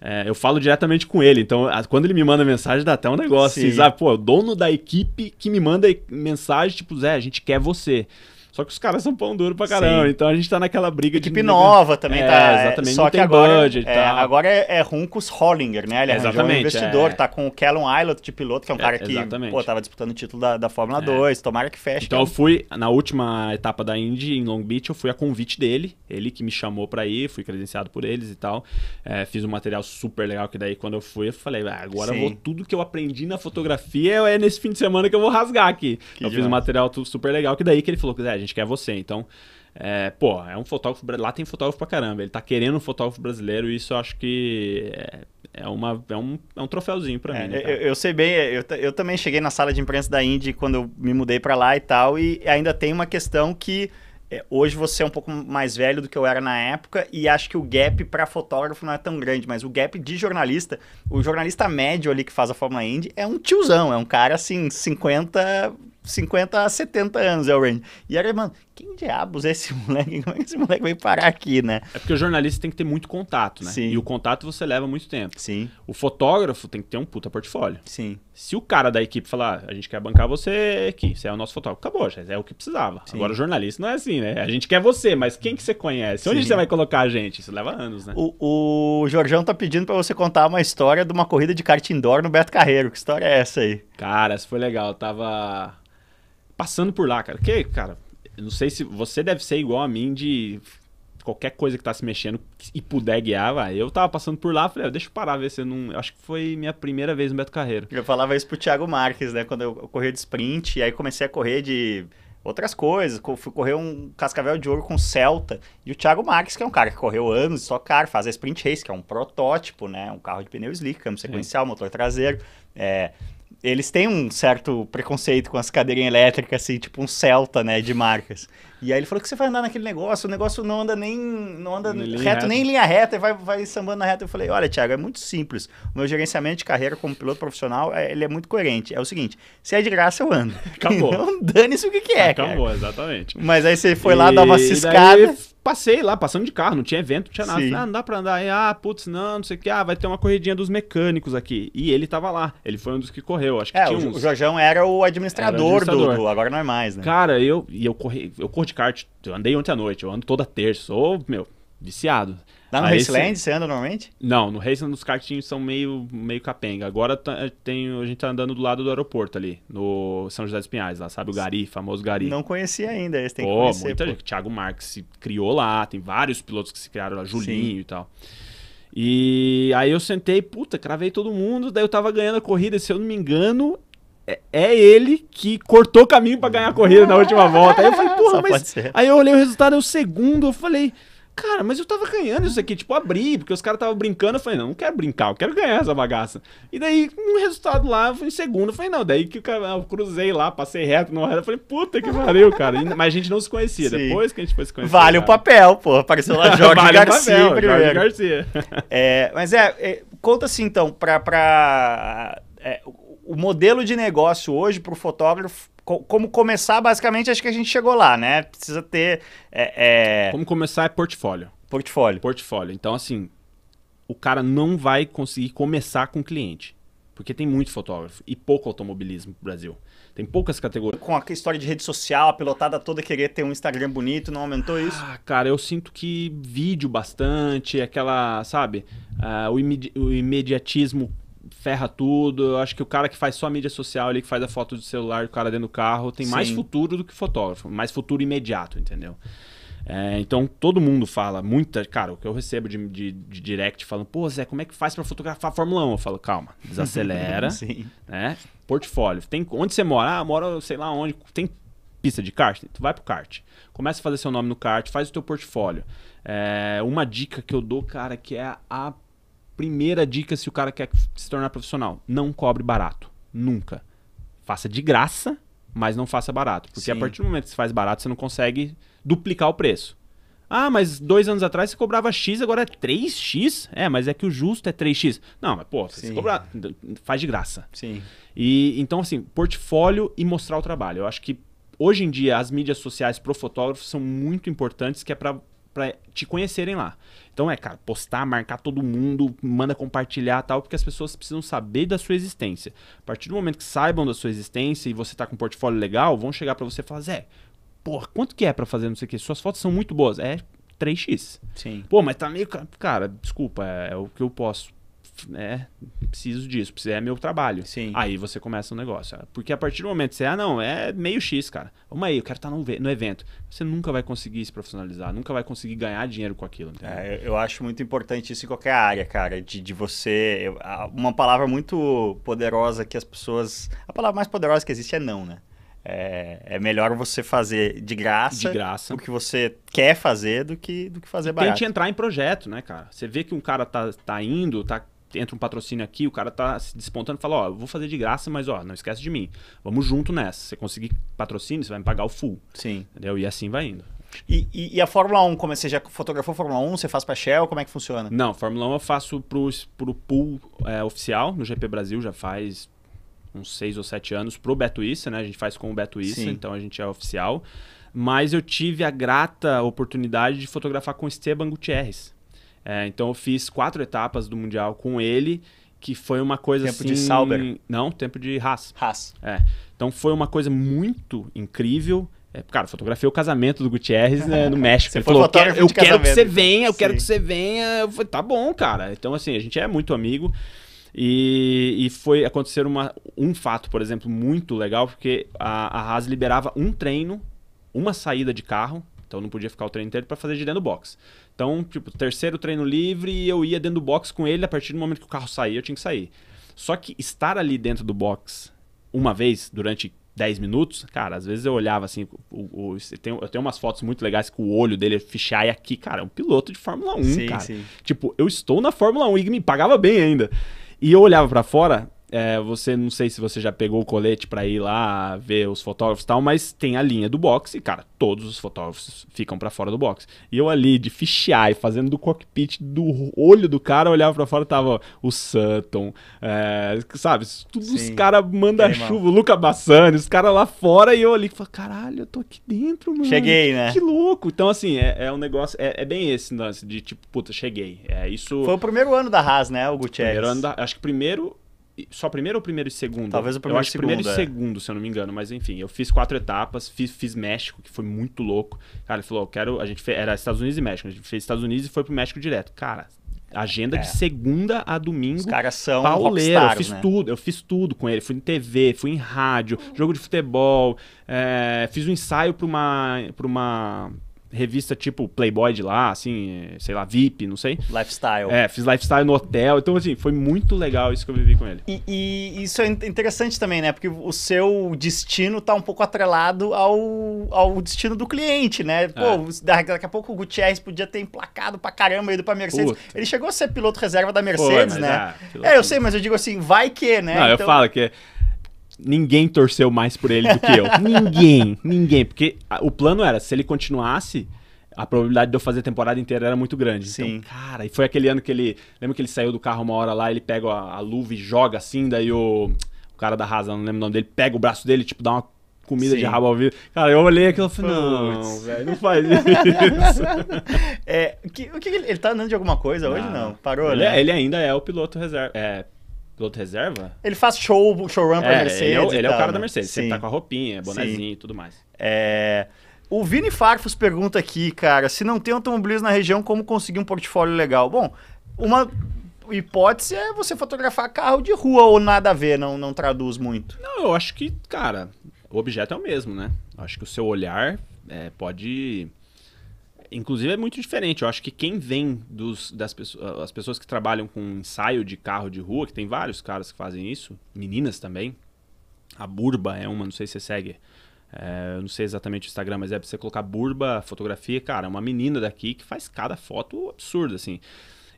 B: é, eu falo diretamente com ele, então quando ele me manda mensagem dá até um negócio, assim, sabe? Pô, é o dono da equipe que me manda mensagem, tipo, Zé, a gente quer você. Só que os caras são pão duro pra caramba. Sim. Então a gente tá naquela briga
A: Equipe de. Equipe nova também
B: é,
A: tá.
B: Exatamente.
A: Só que agora,
B: budget,
A: é,
B: tá.
A: agora é, é Runcos Hollinger, né? Ele é
B: exatamente,
A: um investidor, é. tá com o Callum Islet de piloto, que é um cara que pô, tava disputando o título da, da Fórmula 2. É. Tomara que feche.
B: Então eu fui, na última etapa da Indy, em Long Beach, eu fui a convite dele. Ele que me chamou pra ir, fui credenciado por eles e tal. É, fiz um material super legal, que daí quando eu fui, eu falei, ah, agora vou, tudo que eu aprendi na fotografia é nesse fim de semana que eu vou rasgar aqui. Que eu demais. fiz um material super legal, que daí que ele falou que gente quer você. Então, é, pô, é um fotógrafo. Lá tem fotógrafo pra caramba. Ele tá querendo um fotógrafo brasileiro e isso eu acho que é, é, uma, é, um, é um troféuzinho pra é, mim. Né,
A: eu, eu, sei bem, eu, eu também cheguei na sala de imprensa da Indy quando eu me mudei pra lá e tal, e ainda tem uma questão que. É, hoje você é um pouco mais velho do que eu era na época e acho que o gap para fotógrafo não é tão grande, mas o gap de jornalista, o jornalista médio ali que faz a Fórmula Indy é um tiozão, é um cara assim, 50 50 a 70 anos é o range. E era, mano, quem diabos é esse moleque? Como é que esse moleque veio parar aqui, né?
B: É porque o jornalista tem que ter muito contato, né?
A: Sim.
B: E o contato você leva muito tempo.
A: Sim,
B: O fotógrafo tem que ter um puta portfólio.
A: sim.
B: Se o cara da equipe falar, "Ah, a gente quer bancar você aqui, você é o nosso fotógrafo, acabou, já é o que precisava.
A: Sim.
B: Agora o jornalista não é assim, né? A gente quer você, mas quem que você conhece? Onde
A: Sim.
B: você vai colocar a gente? Isso leva anos, né?
A: O, o Jorjão tá pedindo pra você contar uma história de uma corrida de kart indoor no Beto Carreiro. Que história é essa aí?
B: Cara, isso foi legal. Eu tava passando por lá, cara. Que, cara, não sei se você deve ser igual a mim de qualquer coisa que tá se mexendo e puder guiar, vai. Eu tava passando por lá, falei, ah, deixa eu parar, ver se eu não. Acho que foi minha primeira vez no Beto Carreiro.
A: Eu falava isso pro Thiago Marques, né? Quando eu corria de sprint, e aí comecei a correr de outras coisas. Co- Fui correr um cascavel de ouro com Celta. E o Thiago Marques, que é um cara que correu anos, só cara, faz a Sprint Race, que é um protótipo, né? Um carro de pneu slick, câmbio sequencial, motor traseiro. É, eles têm um certo preconceito com as cadeirinhas elétricas, assim, tipo um Celta, né, de marcas. E aí ele falou que você vai andar naquele negócio, o negócio não anda nem não anda reto,
B: reta.
A: nem em linha reta, e vai, vai sambando na reta. Eu falei, olha, Thiago, é muito simples. O meu gerenciamento de carreira como piloto profissional, é- ele é muito coerente. É o seguinte, se é de graça, eu ando.
B: Acabou.
A: Não dane-se o que, que é, cara.
B: Acabou, exatamente.
A: Mas aí você foi lá dar uma
B: E
A: ciscada.
B: daí passei lá, passando de carro, não tinha evento, não tinha nada.
A: Sim.
B: Ah, não dá pra andar. Aí, ah, putz, não, não sei o que. Ah, vai ter uma corridinha dos mecânicos aqui. E ele tava lá. Ele foi um dos que correu. Acho que
A: É,
B: tinha
A: o,
B: uns.
A: o Jorjão era o administrador,
B: Era o administrador.
A: Do, do- Agora não é mais, né?
B: Cara, eu, e eu corri, eu corro de kart, eu andei ontem à noite, eu ando toda terça, sou, meu, viciado.
A: Lá no Raceland, você anda normalmente?
B: Não, no Raceland os kartinhos são meio, meio capenga. Agora tá- tem, a gente tá andando do lado do aeroporto ali, no São José dos Pinhais, lá, sabe? O Gari, famoso Gari.
A: Não conhecia ainda, esse tem que
B: Pô,
A: conhecer.
B: muita
A: pô.
B: gente. Thiago Marques se criou lá, tem vários pilotos que se criaram lá, Julinho
A: Sim.
B: e tal. E aí eu sentei, puta, cravei todo mundo, daí eu tava ganhando a corrida, se eu não me engano, é, é ele que cortou caminho pra ganhar a corrida na última volta. Aí eu falei, porra,
A: Só
B: mas. Aí eu olhei o resultado, é o segundo, eu falei. Cara, mas eu tava ganhando isso aqui, tipo, abri, porque os caras estavam brincando. Eu falei, não, não quero brincar, eu quero ganhar essa bagaça. E daí, um resultado lá, eu fui em segundo. Eu falei, não, daí que o cara, eu cruzei lá, passei reto no reto. Eu falei, puta que pariu, cara. E- Mas a gente não se conhecia.
A: Sim.
B: Depois que a gente foi se conhecer.
A: Vale o
B: cara.
A: papel, pô. Apareceu lá Jorge
B: Vale o
A: Garcia
B: papel,
A: primeiro.
B: Jorge Garcia.
A: É, mas é, é, conta assim então, para pra é, o- o modelo de negócio hoje para o fotógrafo, como começar, basicamente, acho que a gente chegou lá, né? Precisa ter é, é,
B: Como começar é portfólio.
A: portfólio.
B: Portfólio. Então, assim, o cara não vai conseguir começar com cliente. Porque tem muito fotógrafo e pouco automobilismo no Brasil. Tem poucas categorias.
A: Com a história de rede social, a pilotada toda querer ter um Instagram bonito, não aumentou isso?
B: Ah, cara, eu sinto que vídeo bastante, aquela, sabe, ah, o, imedi- o imediatismo ferra tudo. Eu acho que o cara que faz só mídia social, ele que faz a foto do celular, o cara dentro do carro, tem mais
A: Sim.
B: futuro do que fotógrafo, mais futuro imediato, entendeu? É, então todo mundo fala, muita, cara, o que eu recebo de, de, de direct falando, pô, Zé, como é que faz pra fotografar a Fórmula 1? Eu falo, calma, desacelera,
A: Sim.
B: né? Portfólio. Tem, onde você mora? Ah, mora sei lá onde. Tem pista de kart? Tu vai pro kart. Começa a fazer seu nome no kart, faz o teu portfólio. É, uma dica que eu dou, cara, que é a primeira dica se o cara quer se tornar profissional. Não cobre barato. Nunca. Faça de graça, mas não faça barato. Porque a
A: Sim.
B: partir do momento que você faz barato, você não consegue duplicar o preço. Ah, mas dois anos atrás você cobrava X, agora é 3X? É, mas é que o justo é 3X. Não, mas pô, você cobra, faz de graça.
A: Sim.
B: E então, assim, portfólio e mostrar o trabalho. Eu acho que hoje em dia as mídias sociais pro fotógrafo são muito importantes, que é pra, pra te conhecerem lá. Então é, cara, postar, marcar todo mundo, manda compartilhar tal, porque as pessoas precisam saber da sua existência. A partir do momento que saibam da sua existência e você tá com um portfólio legal, vão chegar pra você e falar, Zé, porra, quanto que é pra fazer não sei o quê? Suas fotos são muito boas. É 3x.
A: Sim.
B: Pô, mas tá meio. ca- Cara, desculpa, é, é o que eu posso. É, preciso disso, é meu trabalho.
A: Sim.
B: Aí você começa o negócio. ah, Porque a partir do momento que você, ah, não, é meio X, cara. Vamos aí, eu quero estar no, ve- no evento. Você nunca vai conseguir se profissionalizar, nunca vai conseguir ganhar dinheiro com aquilo?
A: É, eu- eu acho muito importante isso em qualquer área, cara, de, de você. eu- uma palavra muito poderosa que as pessoas. A palavra mais poderosa que existe é não, né? É, é melhor você fazer de graça,
B: De graça.
A: o que você quer fazer do que, do que fazer barato.
B: Tente entrar em projeto, né, cara? Você vê que um cara tá, tá indo, tá, entra um patrocínio aqui, o cara tá se despontando e fala, ó, eu vou fazer de graça, mas ó, não esquece de mim. Vamos junto nessa. Você conseguir patrocínio, você vai me pagar o full.
A: Sim.
B: Entendeu? E assim vai indo.
A: E, e- e a Fórmula 1, como é- você já fotografou Fórmula 1, você faz pra Shell, como é que funciona?
B: Não, Fórmula 1 eu faço pro, pro pool é, oficial no GP Brasil já faz uns seis ou sete anos pro Beto Issa, né? A gente faz com o Beto Issa, então a gente é oficial. Mas eu tive a grata oportunidade de fotografar com Esteban Gutierrez. É, então eu fiz quatro etapas do Mundial com ele, que foi uma coisa
A: tempo
B: assim...
A: de Sauber?
B: Não, tempo de Haas.
A: Haas.
B: É. Então foi uma coisa muito incrível. É, cara, fotografei o casamento do Gutierrez né, no México. Ele falou: eu quero, eu quero que você venha, eu quero
A: Sim.
B: que você venha. Eu falei, tá bom, cara. Então, assim, a gente é muito amigo. E, e foi acontecer uma, um fato, por exemplo, muito legal, porque a, a Haas liberava um treino, uma saída de carro, então não podia ficar o treino inteiro para fazer de dentro do box. Então, tipo, terceiro treino livre e eu ia dentro do box com ele, a partir do momento que o carro saía, eu tinha que sair. Só que estar ali dentro do box uma vez durante 10 minutos, cara, às vezes eu olhava assim, o, o, eu, tenho, eu tenho umas fotos muito legais com o olho dele fichar e aqui, cara, é um piloto de Fórmula 1,
A: Sim,
B: cara.
A: sim.
B: Tipo, eu estou na Fórmula 1 e me pagava bem ainda. E eu olhava pra fora, é, você não sei se você já pegou o colete pra ir lá ver os fotógrafos e tal, mas tem a linha do box e, cara, todos os fotógrafos ficam pra fora do box. E eu ali de fisheye, fazendo do cockpit do olho do cara, olhava pra fora tava o Sutton, é, sabe? Todos os caras manda-chuva, o Luca Bassani, os caras lá fora e eu ali falei, caralho, eu tô aqui dentro, mano.
A: Cheguei, né?
B: Que louco. Então, assim, é, é um negócio, é, é bem esse lance de tipo, puta, cheguei. É isso.
A: Foi o primeiro ano da Haas, né, o Gutierrez?
B: Primeiro ano da- acho que primeiro. Só primeiro ou primeiro e segundo?
A: Talvez o primeiro
B: Eu acho
A: e
B: que primeiro e
A: segundo, é.
B: segundo, se eu não me engano. Mas enfim, eu fiz quatro etapas, fiz, fiz México, que foi muito louco. Cara, ele falou, eu quero. A gente fez, era Estados Unidos e México. A gente fez Estados Unidos e foi pro México direto. Cara, agenda
A: É.
B: de segunda a domingo.
A: Os caras são
B: Pauleiro, eu fiz
A: né?
B: tudo, eu fiz tudo com ele. Fui em TV, fui em rádio, jogo de futebol, é, fiz um ensaio pra uma, pra uma revista tipo Playboy de lá, assim, sei lá, VIP, não sei.
A: Lifestyle.
B: É, fiz lifestyle no hotel. Então, assim, foi muito legal isso que eu vivi com ele.
A: E, e isso é in- interessante também, né? Porque o seu destino tá um pouco atrelado ao, ao destino do cliente, né? Pô,
B: É.
A: da- daqui a pouco o Gutierrez podia ter emplacado pra caramba ido pra Mercedes.
B: Puta.
A: Ele chegou a ser piloto reserva da Mercedes,
B: mas,
A: né?
B: piloto-
A: É, eu sei, mas eu digo assim, vai que, né?
B: Não, eu
A: Então-
B: falo que ninguém torceu mais por ele do que eu. ninguém, ninguém. Porque o plano era, se ele continuasse, a probabilidade de eu fazer a temporada inteira era muito grande.
A: Sim.
B: Então, cara, e foi aquele ano que ele. Lembra que ele saiu do carro uma hora lá, ele pega a, a luva e joga assim, daí o, o cara da Rasa, não lembro o nome dele, pega o braço dele, tipo, dá uma comida
A: Sim.
B: de rabo ao vivo. Cara, eu olhei aquilo e falei, não, velho, não faz isso.
A: É, que, o que ele, ele tá andando de alguma coisa hoje? Não, parou,
B: ele,
A: né?
B: é- ele ainda é o piloto reserva. É, piloto reserva?
A: Ele faz show, showrun pra
B: É,
A: Mercedes.
B: ele é, o, ele é o
A: tal,
B: cara
A: né?
B: da Mercedes,
A: Sim.
B: sempre tá com a roupinha, bonezinho e tudo mais.
A: É, O Vini Farfus pergunta aqui, cara, se não tem automobilismo na região, como conseguir um portfólio legal? Bom, uma hipótese é você fotografar carro de rua ou nada a ver, não, não traduz muito.
B: Não, eu acho que, cara, o objeto é o mesmo, né? Eu acho que o seu olhar é, pode. Inclusive é muito diferente. Eu acho que quem vem dos, das pessoas, as pessoas que trabalham com ensaio de carro de rua, que tem vários caras que fazem isso, meninas também. A Burba é uma, não sei se você segue. É, eu não sei exatamente o Instagram, mas é pra você colocar Burba fotografia, cara, é uma menina daqui que faz cada foto absurda, assim.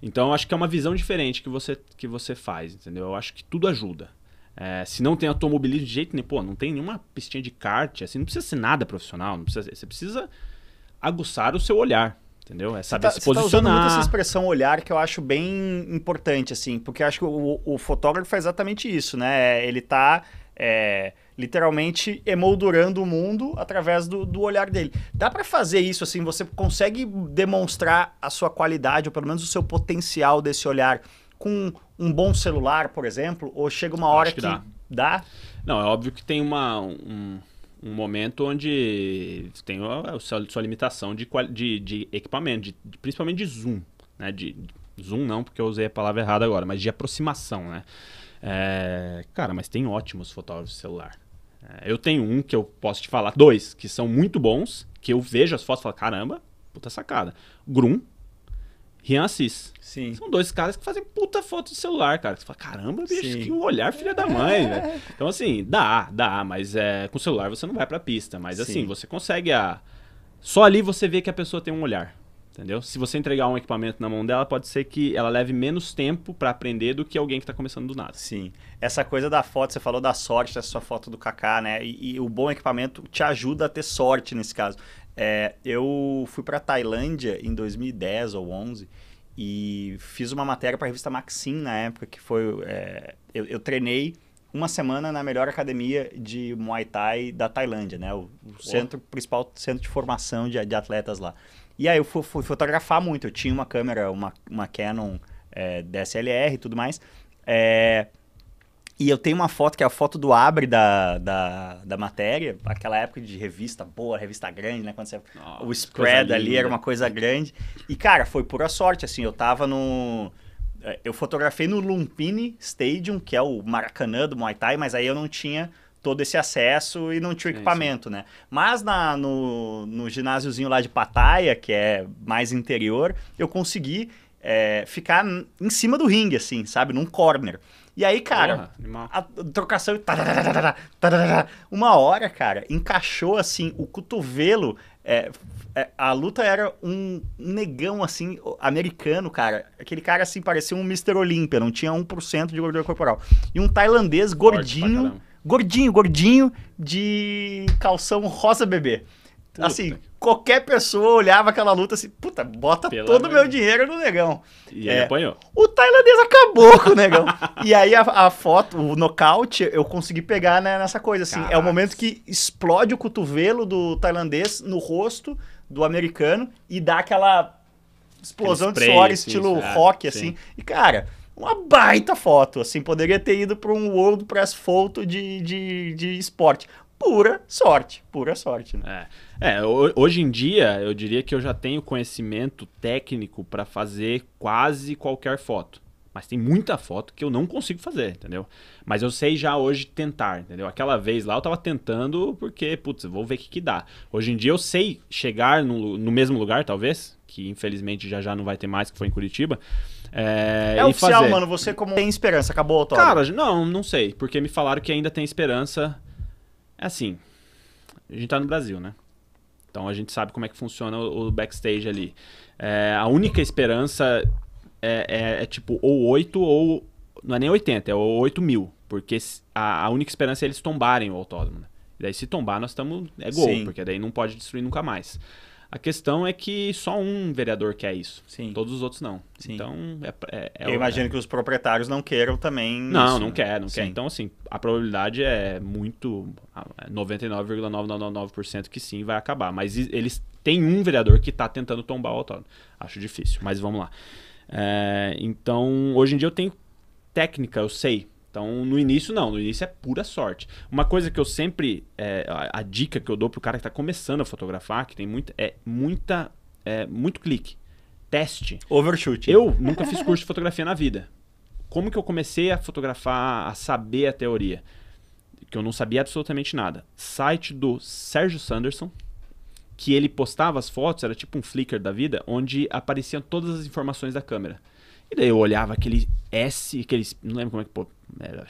B: Então eu acho que é uma visão diferente que você, que você faz, entendeu? Eu acho que tudo ajuda. É, se não tem automobilismo de jeito nenhum, pô, não tem nenhuma pistinha de kart, assim, não precisa ser nada profissional, não precisa, você precisa aguçar o seu olhar, entendeu? É saber
A: tá,
B: se
A: você tá usando muito essa
B: posicionar.
A: expressão olhar que eu acho bem importante, assim, porque eu acho que o, o fotógrafo é exatamente isso, né? Ele tá é, literalmente emoldurando o mundo através do, do olhar dele. Dá pra fazer isso, assim, você consegue demonstrar a sua qualidade, ou pelo menos o seu potencial desse olhar com um bom celular, por exemplo, ou chega uma hora
B: Acho que
A: que,
B: dá.
A: dá?
B: Não, é óbvio que tem uma, um, um momento onde tem a, a sua, sua limitação de, de, de equipamento, de- de- principalmente de zoom. Né? De- zoom não, porque eu usei a palavra errada agora, mas de aproximação, né? É, cara, mas tem ótimos fotógrafos de celular. É, eu tenho um que eu posso te falar, dois, que são muito bons, que eu vejo as fotos e falo, caramba, puta sacada. Grum, Rian Assis.
A: Sim.
B: São dois caras que fazem puta foto de celular, cara. Você fala, caramba, bicho,
A: Sim.
B: que olhar filha da mãe, velho. Então, assim, dá, dá, mas é, com celular você não vai pra pista. Mas, assim,
A: Sim.
B: você consegue a... Só ali você vê que a pessoa tem um olhar, entendeu? Se você entregar um equipamento na mão dela, pode ser que ela leve menos tempo pra aprender do que alguém que tá começando do nada.
A: Sim. Essa coisa da foto, você falou da sorte, dessa sua foto do Kaká, né? E, e o bom equipamento te ajuda a ter sorte nesse caso. É, eu fui pra Tailândia em 2010 ou 11 e fiz uma matéria para a revista Maxim na época, que foi... é, eu, eu treinei uma semana na melhor academia de Muay Thai da Tailândia, né? O, o centro principal centro de formação de, de, atletas lá. E aí eu fui, fui, fotografar muito. Eu tinha uma câmera, uma, uma Canon é, DSLR e tudo mais. É, e eu tenho uma foto que é a foto do abre da, da, da matéria, aquela época de revista boa, revista grande, né? Quando você, Nossa, o spread ali era uma coisa grande. E, cara, foi pura sorte, assim, eu tava no... É, eu fotografei no Lumpini Stadium, que é o Maracanã do Muay Thai, mas aí eu não tinha todo esse acesso e não tinha equipamento, né? Mas na, no, no ginásiozinho lá de Pattaya, que é mais interior, eu consegui é, ficar em cima do ringue, assim, sabe? Num corner. E aí, cara, Porra, a trocação. Uma hora, cara, encaixou assim o cotovelo. É, é, a luta era um negão, assim, americano, cara. Aquele cara, assim, parecia um Mr. Olympia, não tinha 1% de gordura corporal. E um tailandês gordinho, gordinho, gordinho, de calção rosa bebê. Puta. Assim, qualquer pessoa olhava aquela luta assim, puta, bota Pela todo o meu dinheiro no negão.
B: E é, apanhou.
A: O tailandês acabou com o negão. e aí a, a, foto, o nocaute, eu consegui pegar né, nessa coisa, assim. Caraca. É o momento que explode o cotovelo do tailandês no rosto do americano e dá aquela explosão spray, de suor, estilo é, rock, assim. Sim. E, cara uma baita foto, assim, poderia ter ido para um World Press Photo de, de, de esporte pura sorte, pura sorte,
B: né? É. é, hoje em dia eu diria que eu já tenho conhecimento técnico para fazer quase qualquer foto. Mas tem muita foto que eu não consigo fazer, entendeu? Mas eu sei já hoje tentar, entendeu? Aquela vez lá eu tava tentando porque, putz, vou ver o que, que dá. Hoje em dia eu sei chegar no, no mesmo lugar, talvez, que infelizmente já já não vai ter mais, que foi em Curitiba. É,
A: é oficial, fazer. mano. Você como tem esperança, acabou o.
B: Cara, não, não sei. Porque me falaram que ainda tem esperança. É assim, a gente tá no Brasil, né? Então a gente sabe como é que funciona o, backstage ali. É, a única esperança é, é, é, tipo ou 8 ou. Não é nem 80, é ou 8 mil. Porque a, a única esperança é eles tombarem o autódromo. Né? E daí se tombar, nós estamos. É gol, Sim. porque daí não pode destruir nunca mais. A questão é que só um vereador quer isso. Sim. Todos os outros não. Sim. Então, é, é,
A: é Eu imagino que os proprietários não queiram também.
B: Não, isso, não né? quer, não Sim. quer. Então, assim, a probabilidade é muito. 99,999% que sim vai acabar. Mas eles têm um vereador que está tentando tombar o autódromo. Acho difícil, mas vamos lá. É, então, hoje em dia eu tenho técnica, eu sei então, no início, não. No início é pura sorte. Uma coisa que eu sempre. É, a, a, dica que eu dou pro cara que está começando a fotografar, que tem muita. É muita. É, muito clique. Teste.
A: Overshoot.
B: Eu nunca fiz curso de fotografia na vida. Como que eu comecei a fotografar, a saber a teoria? Que eu não sabia absolutamente nada. Site do Sérgio Sanderson, que ele postava as fotos, era tipo um Flickr da vida, onde apareciam todas as informações da câmera. E daí eu olhava aquele S, aquele. Não lembro como é que. Pô,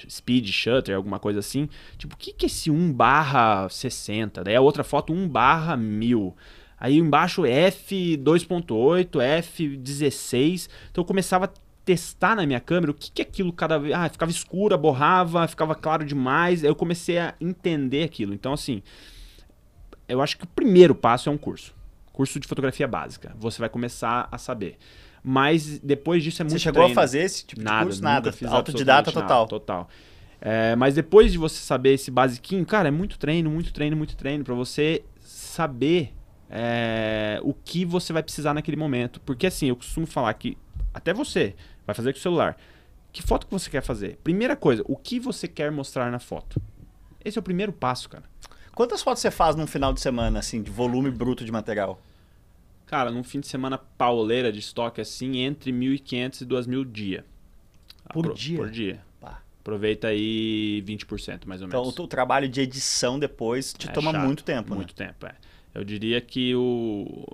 B: speed shutter, alguma coisa assim. Tipo, o que, que é esse 1 barra 60? Daí a outra foto 1 barra 1000. Aí embaixo F 2.8, F 16. Então eu começava a testar na minha câmera o que, que aquilo cada vez. Ah, ficava escura, borrava, ficava claro demais. Aí eu comecei a entender aquilo. Então, assim, eu acho que o primeiro passo é um curso. Curso de fotografia básica. Você vai começar a saber. Mas depois disso é muito
A: Você chegou
B: treino.
A: a fazer esse tipo
B: nada,
A: de curso? Nada,
B: fiz
A: autodidata total. Nada,
B: total. É, mas depois de você saber esse basiquinho, cara, é muito treino, muito treino, muito treino para você saber é, o que você vai precisar naquele momento. Porque assim, eu costumo falar que até você vai fazer com o celular. Que foto que você quer fazer? Primeira coisa, o que você quer mostrar na foto? Esse é o primeiro passo, cara.
A: Quantas fotos você faz num final de semana, assim, de volume bruto de material?
B: Cara, num fim de semana pauleira de estoque assim, entre 1.500 e 2.000 dia.
A: Por Apro dia?
B: Por dia. Pá. Aproveita aí 20% mais ou
A: então,
B: menos.
A: Então o trabalho de edição depois te é toma chato, muito tempo,
B: Muito né? tempo, é. Eu diria que o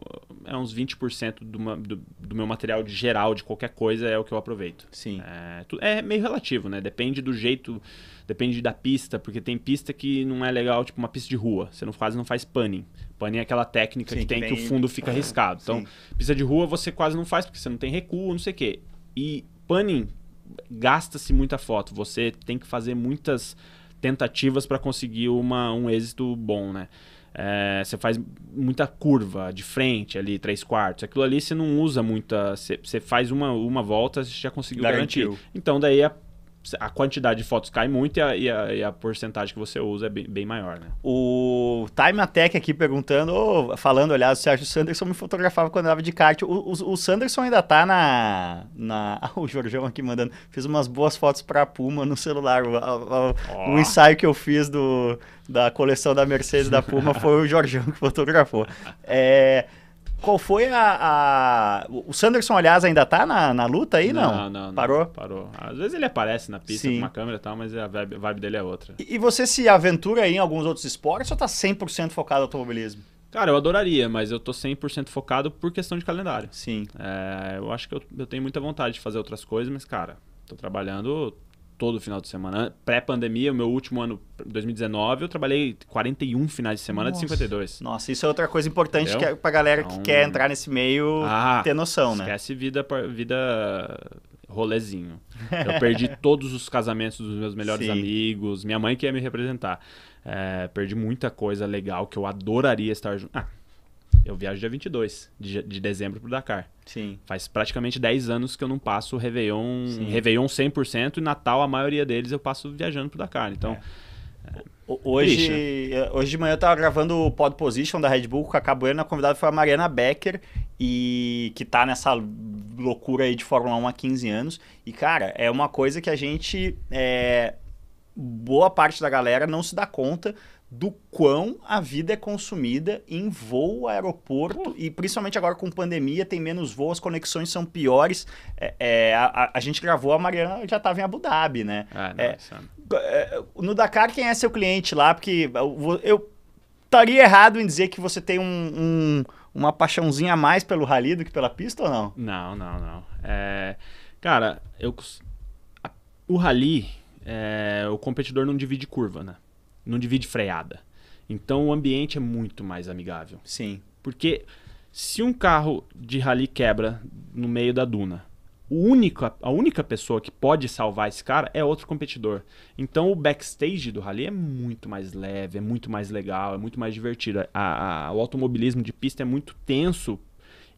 B: é uns 20% do, do, do meu material de geral de qualquer coisa é o que eu aproveito.
A: Sim.
B: É, é meio relativo, né? Depende do jeito, depende da pista, porque tem pista que não é legal, tipo uma pista de rua. Você não, quase não faz panning. Panning é aquela técnica Sim, que tem que, que o fundo fica arriscado. Então, Sim. pista de rua você quase não faz porque você não tem recuo, não sei o quê. E panning gasta-se muita foto. Você tem que fazer muitas tentativas para conseguir uma, um êxito bom, né? É, você faz muita curva de frente ali, três quartos. Aquilo ali você não usa muita. Você, você faz uma, uma volta, você já conseguiu Garantiu. garantir. Então daí a, a quantidade de fotos cai muito e a, e a, e a porcentagem que você usa é bem, bem maior, né?
A: O Time Attack aqui perguntando, ou falando, aliás, o Sérgio Sanderson me fotografava quando andava de kart. O, o, o Sanderson ainda tá na. na... O Jorjão aqui mandando. Fiz umas boas fotos pra Puma no celular. O, o, oh. o ensaio que eu fiz do, da coleção da Mercedes da Puma foi o Jorjão que fotografou. É. Qual foi a, a, O Sanderson, aliás, ainda tá na, na luta aí, não?
B: Não, não, não.
A: Parou?
B: Parou. Às vezes ele aparece na pista Sim. com uma câmera e tal, mas a vibe, vibe dele é outra.
A: E, e, você se aventura aí em alguns outros esportes ou tá 100% focado no automobilismo?
B: Cara, eu adoraria, mas eu tô 100% focado por questão de calendário.
A: Sim.
B: É, eu acho que eu, eu tenho muita vontade de fazer outras coisas, mas, cara, tô trabalhando todo final de semana. Pré-pandemia, o meu último ano, 2019, eu trabalhei 41 finais de semana Nossa. de 52.
A: Nossa, isso é outra coisa importante que é pra galera então, que quer entrar nesse meio ah, ter noção,
B: esquece né? Esquece vida, vida rolezinho. Eu perdi todos os casamentos dos meus melhores Sim. amigos, minha mãe que ia me representar. É, perdi muita coisa legal que eu adoraria estar junto. Ah, eu viajo dia 22 de, de dezembro pro Dakar.
A: Sim.
B: Faz praticamente 10 anos que eu não passo Réveillon, Sim. Réveillon 100% e Natal, a maioria deles, eu passo viajando pro Dakar. Então.
A: É. É, hoje, hoje de manhã eu tava gravando o Pod Position da Red Bull com a Cabuena, a convidada foi a Mariana Becker, e que tá nessa loucura aí de Fórmula 1 há 15 anos. E, cara, é uma coisa que a gente. É, boa parte da galera não se dá conta do quão a vida é consumida em voo, aeroporto, e principalmente agora com pandemia, tem menos voos, as conexões são piores. É, é, a, a, gente gravou, a Mariana já estava em Abu Dhabi, né?
B: Ah, é,
A: é, no Dakar, quem é seu cliente lá? Porque eu estaria errado em dizer que você tem um, um, uma paixãozinha a mais pelo rally do que pela pista ou não?
B: Não, não, não. É, cara, eu, o rally, é, o competidor não divide curva, né? Não divide freada. Então o ambiente é muito mais amigável.
A: Sim.
B: Porque se um carro de rally quebra no meio da duna, o único, a única pessoa que pode salvar esse cara é outro competidor. Então o backstage do rally é muito mais leve, é muito mais legal, é muito mais divertido. A, a, o automobilismo de pista é muito tenso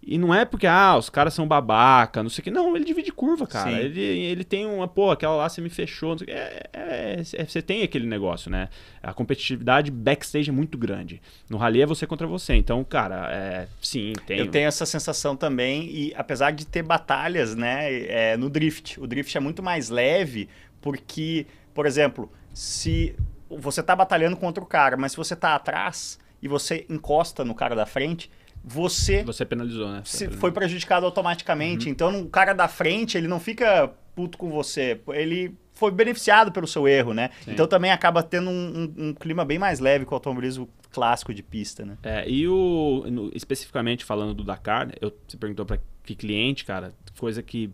B: e não é porque, ah, os caras são babaca, não sei o que. Não, ele divide curva, cara. Ele, ele tem uma, pô, aquela lá você me fechou. Não sei o que. É, é, é, você tem aquele negócio, né? A competitividade backstage é muito grande. No rally é você contra você. Então, cara, é, sim, tem.
A: Eu tenho essa sensação também. E apesar de ter batalhas, né, é, no drift, o drift é muito mais leve, porque, por exemplo, se você tá batalhando contra o cara, mas se você tá atrás e você encosta no cara da frente você.
B: Você penalizou, né?
A: Você foi prejudicado automaticamente. Uhum. Então, o cara da frente, ele não fica puto com você. Ele foi beneficiado pelo seu erro, né? Sim. Então também acaba tendo um, um, um, clima bem mais leve com o automobilismo clássico de pista, né?
B: É, e o. No, especificamente falando do Dakar, eu, você perguntou para que cliente, cara, coisa que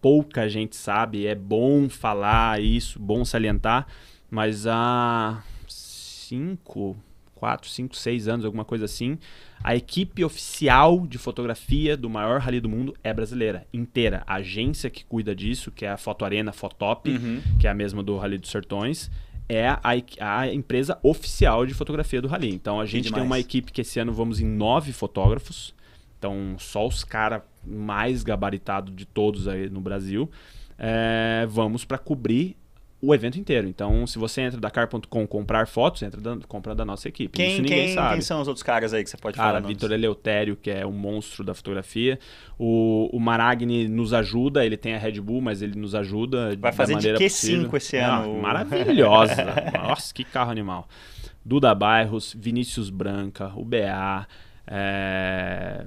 B: pouca gente sabe, é bom falar isso, bom salientar, mas há cinco, quatro, cinco, seis anos, alguma coisa assim, a equipe oficial de fotografia do maior rally do mundo é brasileira, inteira. A agência que cuida disso, que é a Foto Arena Fotop, uhum. que é a mesma do Rally dos Sertões, é a, a, empresa oficial de fotografia do Rally. Então a gente tem uma equipe que esse ano vamos em nove fotógrafos. Então só os caras mais gabaritados de todos aí no Brasil. É, vamos para cobrir o evento inteiro. Então, se você entra da car.com comprar fotos, entra da, compra da nossa equipe.
A: Quem,
B: Isso ninguém
A: quem,
B: sabe.
A: Quem são os outros caras aí que você pode
B: Cara,
A: falar?
B: Cara, Vitor Eleutério, que é um monstro da fotografia. O, o Maragni nos ajuda, ele tem a Red Bull, mas ele nos ajuda
A: Vai fazer de Q5 esse ano.
B: Ah, maravilhosa. Nossa, que carro animal. Duda Bairros, Vinícius Branca, o BA, é,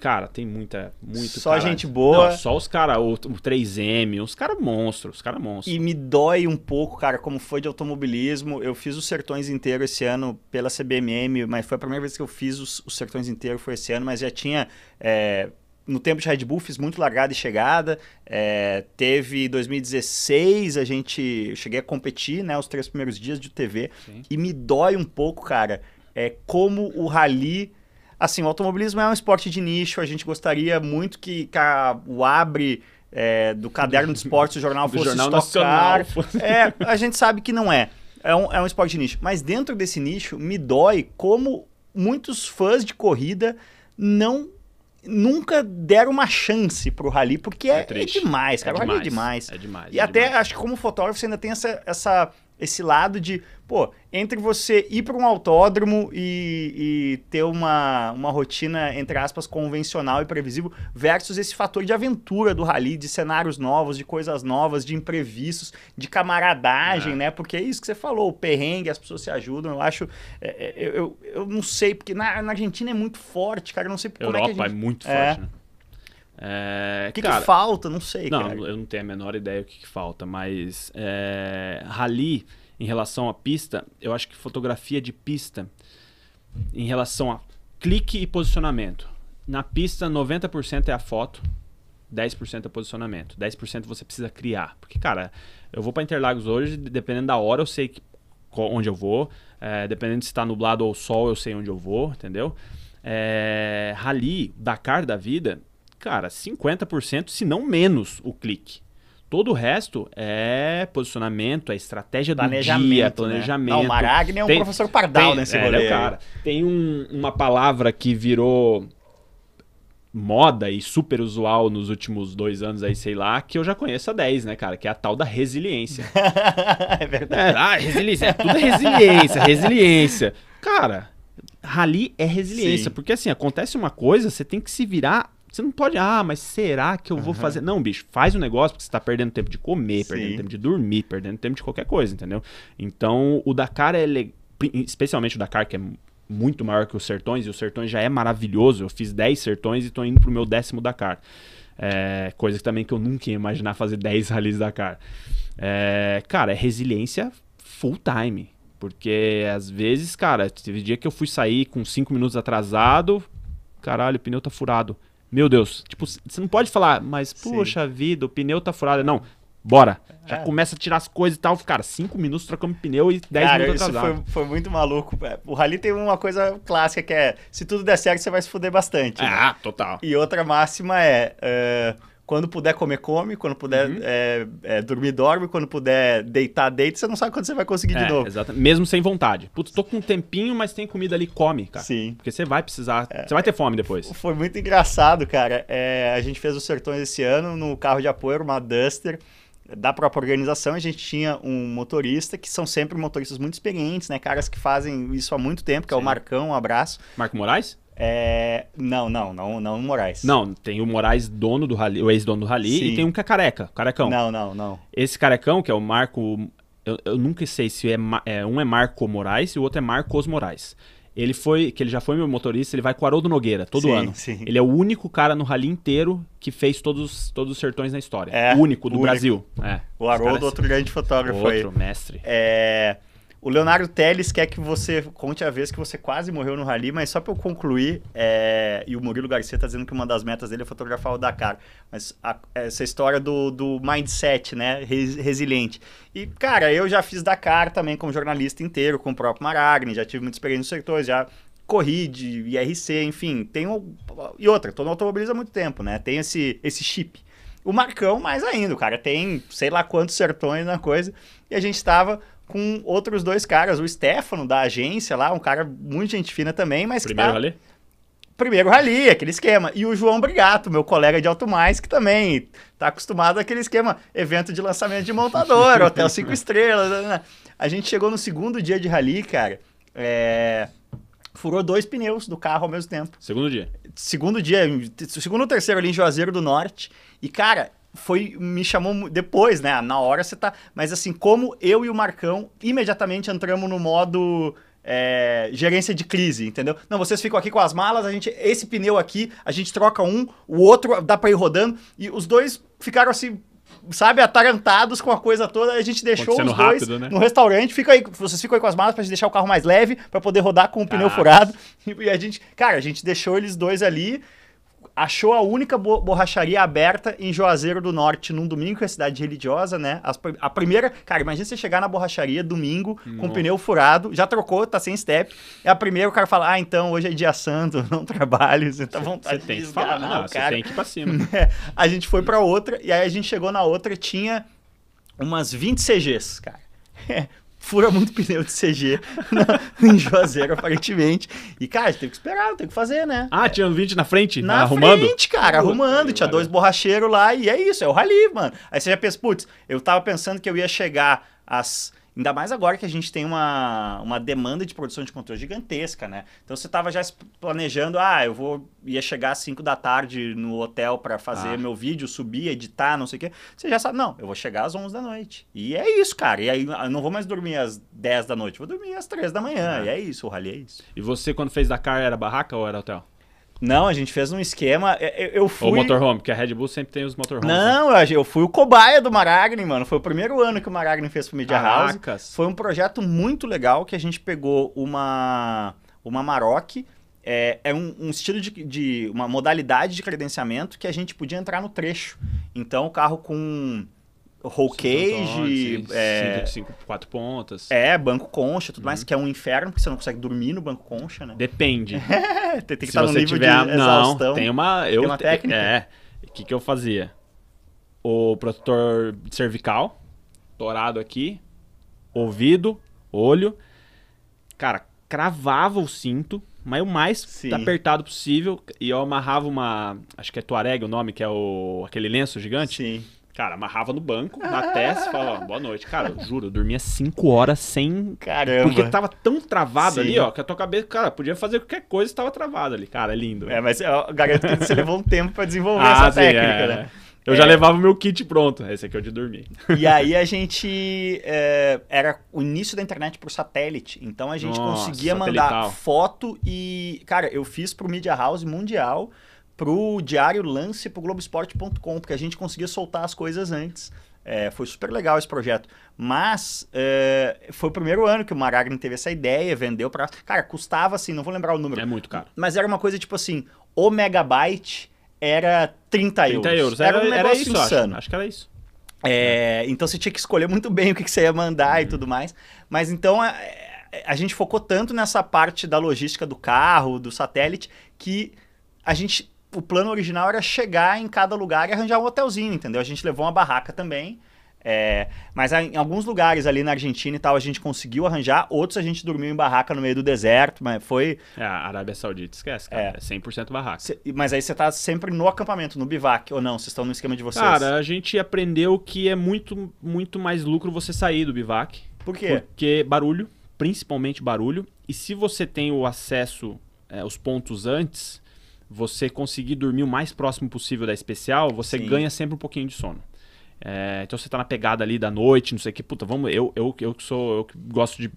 B: Cara, tem muita, muito
A: Só cara. gente boa.
B: Não, só os caras, o, o 3M, os caras monstros, os caras monstros.
A: E me dói um pouco, cara, como foi de automobilismo. Eu fiz os Sertões inteiro esse ano pela CBMM, mas foi a primeira vez que eu fiz os, os Sertões inteiro, foi esse ano, mas já tinha... É, no tempo de Red Bull fiz muito largada e chegada. É, teve 2016, a gente eu cheguei a competir, né, os três primeiros dias de TV. Sim. E me dói um pouco, cara, é como o rally Assim, o automobilismo é um esporte de nicho, a gente gostaria muito que, que a, o Abre é, do caderno de esportes do jornal fosse
B: jornal nacional.
A: É, a gente sabe que não é. É um, é um esporte de nicho. Mas dentro desse nicho, me dói como muitos fãs de corrida não nunca deram uma chance pro rally, porque é,
B: É
A: é demais, cara. o rally é demais.
B: É demais.
A: E
B: é
A: até
B: demais.
A: acho que como fotógrafo você ainda tem essa, essa, esse lado de, pô, entre você ir para um autódromo e, e ter uma, uma rotina, entre aspas, convencional e previsível, versus esse fator de aventura do rally, de cenários novos, de coisas novas, de imprevistos, de camaradagem,
B: É.
A: né? Porque é isso que você falou, o perrengue, as pessoas se ajudam. Eu acho. é, é, eu, eu, eu não sei, porque na, na Argentina é muito forte, cara. Eu não sei como
B: Europa
A: é que a
B: é,
A: gente.
B: muito
A: É.
B: forte, né? É,
A: O que,
B: cara,
A: que falta? Não sei,
B: Não,
A: cara.
B: eu não tenho a menor ideia o que, que falta, mas é, rally em relação à pista, eu acho que fotografia de pista em relação a clique e posicionamento. Na pista, 90% é a foto, 10% é posicionamento. 10% você precisa criar. Porque, cara, eu vou para Interlagos hoje, dependendo da hora, eu sei que- onde eu vou. É, dependendo se está nublado ou sol, eu sei onde eu vou, entendeu? É, rally, Dakar da vida, cara, 50%, se não menos, o clique. Todo o resto é posicionamento, é estratégia do
A: Planejamento.
B: dia,
A: né?
B: planejamento.
A: Não, o Maragni é um
B: Tem-
A: professor pardal
B: Tem-
A: nesse
B: é,
A: rolê.
B: é
A: aí.
B: cara. Tem um- uma palavra que virou moda e super usual nos últimos dois anos aí, sei lá, que eu já conheço há 10, né, cara? Que é a tal da resiliência.
A: é verdade.
B: É, ah, resiliência, é, tudo é resiliência, resiliência. Cara, rally é resiliência,
A: Sim.
B: porque assim, acontece uma coisa, você tem que se virar. Você não pode, ah, mas será que eu vou fazer? Não, bicho, faz o negócio porque você tá perdendo tempo de comer,
A: Sim.
B: perdendo tempo de dormir, perdendo tempo de qualquer coisa, entendeu? Então, o Dakar é le- especialmente o Dakar, que é muito maior que os Sertões, e o Sertões já é maravilhoso. Eu fiz 10 Sertões e tô indo pro meu décimo Dakar. É, coisa que também que eu nunca ia imaginar fazer 10 ralis Dakar. É, cara, é resiliência full time. Porque às vezes, cara, teve dia que eu fui sair com 5 minutos atrasado, caralho, o pneu tá furado. Meu Deus, tipo, você não pode falar, mas
A: Sim.
B: poxa vida, o pneu tá furado. Não, bora. Já
A: É.
B: começa a tirar as coisas e tal. Cara, 5 minutos trocando pneu e 10
A: Cara,
B: minutos
A: isso
B: atrasado.
A: foi, foi muito maluco. É, O Rally tem uma coisa clássica que é: se tudo der certo, você vai se fuder bastante. né?
B: Ah, total.
A: E outra máxima é: é, quando puder comer, come. Quando puder
B: Uhum.
A: é, é, dormir, dorme. Quando puder deitar, deita. Você não sabe quando você vai conseguir de
B: É,
A: novo.
B: exatamente. Mesmo sem vontade. Putz, tô com um tempinho, mas tem comida ali, come, cara.
A: Sim.
B: Porque você vai precisar. Você vai ter fome depois.
A: Foi muito engraçado, cara. É, a gente fez os Sertões esse ano no carro de apoio, uma Duster da própria organização. A gente tinha um motorista, que são sempre motoristas muito experientes, né? Caras que fazem isso há muito tempo, que é o
B: Sim.
A: Marcão, um abraço.
B: Marco Moraes?
A: É, não, não, não, não o Moraes.
B: Não, tem o Moraes, dono do Rally, o ex-dono do Rally,
A: Sim.
B: e tem um que é careca, carecão.
A: Não, não, não.
B: Esse carecão, que é o Marco. Eu, eu nunca sei se é, é, um é Marco Moraes e o outro é Marcos Moraes. Ele foi, que ele já foi meu motorista, ele vai com o Haroldo Nogueira todo
A: Sim,
B: ano.
A: sim.
B: Ele é o único cara no rally inteiro que fez todos, todos os sertões na história.
A: É,
B: o único do
A: único.
B: Brasil. É.
A: O Haroldo, outro grande fotógrafo aí.
B: outro mestre.
A: É, o Leonardo Teles quer que você conte a vez que você quase morreu no rally, mas só para eu concluir, é, e o Murilo Garcia tá dizendo que uma das metas dele é fotografar o Dakar, mas a- essa história do, do mindset, né, res- resiliente. E, cara, eu já fiz Dakar também como jornalista inteiro, com o próprio Maragni, já tive muita experiência nos setores, já corri de IRC, enfim, tenho... E outra, tô no automobilismo há muito tempo, né, tem esse, esse chip. O Marcão, mais ainda, o cara tem sei lá quantos sertões na coisa. E a gente tava com outros dois caras, o Stefano da agência lá, um cara muito gente fina também, mas
B: Primeiro
A: que tá...
B: rally?
A: Primeiro rally, aquele esquema. E o João Brigato, meu colega de Alto Mais, que também tá acostumado àquele esquema, evento de lançamento de montador, hotel cinco estrelas. né, né. A gente chegou no segundo dia de rally, cara, é, furou dois pneus do carro ao mesmo tempo
B: Segundo dia.
A: segundo dia, segundo ou terceiro ali em Juazeiro do Norte. E, cara, foi. Me chamou depois, né? Na hora você tá. Mas assim, como eu e o Marcão imediatamente entramos no modo. é, gerência de crise, entendeu? Não, vocês ficam aqui com as malas, a gente. Esse pneu aqui, a gente troca um, o outro dá pra ir rodando. E os dois ficaram assim. Sabe, atarantados com a coisa toda, a gente deixou os dois
B: rápido, né?
A: no restaurante, fica aí, vocês ficam aí com as malas pra gente deixar o carro mais leve, pra poder rodar com o pneu
B: Caraca.
A: furado. E a gente, cara, a gente deixou eles dois ali, achou a única bo- borracharia aberta em Juazeiro do Norte num domingo, que é cidade religiosa, né? As a primeira, cara, imagina você chegar na borracharia domingo com o
B: Nossa.
A: pneu furado, já trocou, tá sem step. É a primeira o cara fala: "Ah, então hoje é dia santo, não trabalho, você tá à
B: Você
A: vontade
B: tem
A: de
B: que falar,
A: esganar
B: não,
A: o
B: você
A: cara."
B: tem que ir pra cima.
A: É, a gente foi pra outra, e aí a gente chegou na outra, tinha umas 20 CGs, cara. fura muito pneu de CG na, em Juazeiro, aparentemente. E, cara, tem que esperar, tem que fazer, né?
B: Ah, tinha um 20 na frente?
A: Na
B: arrumando?
A: frente, cara, arrumando. Tinha dois borracheiros lá e é isso, é o rally, mano. Aí você já pensa, putz, eu tava pensando que eu ia chegar às Ainda mais agora que a gente tem uma, uma demanda de produção de conteúdo gigantesca, né? Então você estava já planejando, ah, eu vou ia chegar às 5 da tarde no hotel para fazer ah. meu vídeo, subir, editar, não sei o quê. Você já sabe, não, eu vou chegar às 11 da noite. E é isso, cara. E aí eu não vou mais dormir às 10 da noite, vou dormir às 3 da manhã. Ah. E é isso, o rally é isso.
B: E você, quando fez Dakar, era barraca ou era hotel?
A: Não, a gente fez um esquema. Eu, eu fui.
B: O motorhome, porque a Red Bull sempre tem os motorhomes.
A: Né? Não, né? eu fui o cobaia do Maragni, mano. Foi o primeiro ano que o Maragni fez pro Media Caracas. House. Foi um projeto muito legal que a gente pegou uma, uma Maroc. É, é um, um, estilo de, de. uma modalidade de credenciamento que a gente podia entrar no trecho. Então, o carro com roll cage,
B: é, cinco, quatro pontas.
A: É, banco concha, tudo uhum. mais, que é um inferno, porque você não consegue dormir no banco concha, né?
B: Depende.
A: É, tem, que Se estar no nível tiver, de exaustão.
B: Não, tem uma, eu,
A: tem uma técnica.
B: É, o que, que eu fazia? O protetor cervical, dourado aqui, ouvido, olho, cara, cravava o cinto, mas o mais Sim. apertado possível, e eu amarrava uma, acho que é Tuareg o nome, que é o aquele lenço gigante.
A: Sim
B: Cara, amarrava no banco, na testa falava, boa noite. Cara, eu juro, eu dormia 5 horas sem.
A: Caramba.
B: Porque tava tão travado Sim. ali, ó, que a tua cabeça, cara, podia fazer qualquer coisa e tava travado ali. Cara, é lindo.
A: É, mas eu garanto que você levou um tempo pra desenvolver ah, essa sim, técnica, é, né?
B: Eu é. já levava o meu kit pronto. Esse aqui é o de dormir.
A: E aí a gente. É, era o início da internet por satélite. Então a gente Nossa, conseguia satelital. mandar foto e. Cara, eu fiz pro Media House Mundial pro Diário Lance pro Globoesporte.com, porque a gente conseguia soltar as coisas antes. É, foi super legal esse projeto. Mas é, foi o primeiro ano que o Maragni teve essa ideia, vendeu para. Cara, custava assim, não vou lembrar o número.
B: É muito caro.
A: Mas era uma coisa tipo assim: o megabyte era 30 euros.
B: 30 euros. Era, era um negócio era isso, insano. Acho. acho que era isso.
A: É, então você tinha que escolher muito bem o que, que você ia mandar uhum. e tudo mais. Mas então a, a gente focou tanto nessa parte da logística do carro, do satélite, que a gente o plano original era chegar em cada lugar e arranjar um hotelzinho, entendeu? A gente levou uma barraca também. É, mas em alguns lugares ali na Argentina e tal a gente conseguiu arranjar, outros a gente dormiu em barraca no meio do deserto, mas foi.
B: É, a Arábia Saudita esquece, cara. É, é 100% barraca.
A: Cê, mas aí você tá sempre no acampamento, no bivac, ou não? Vocês estão no esquema de vocês?
B: Cara, a gente aprendeu que é muito, muito mais lucro você sair do bivac.
A: Por quê?
B: Porque barulho, principalmente barulho, e se você tem o acesso, é, os pontos antes você conseguir dormir o mais próximo possível da especial, você Sim. ganha sempre um pouquinho de sono. É, então você tá na pegada ali da noite, não sei o que, puta, vamos, eu, eu, eu que sou, eu que gosto de,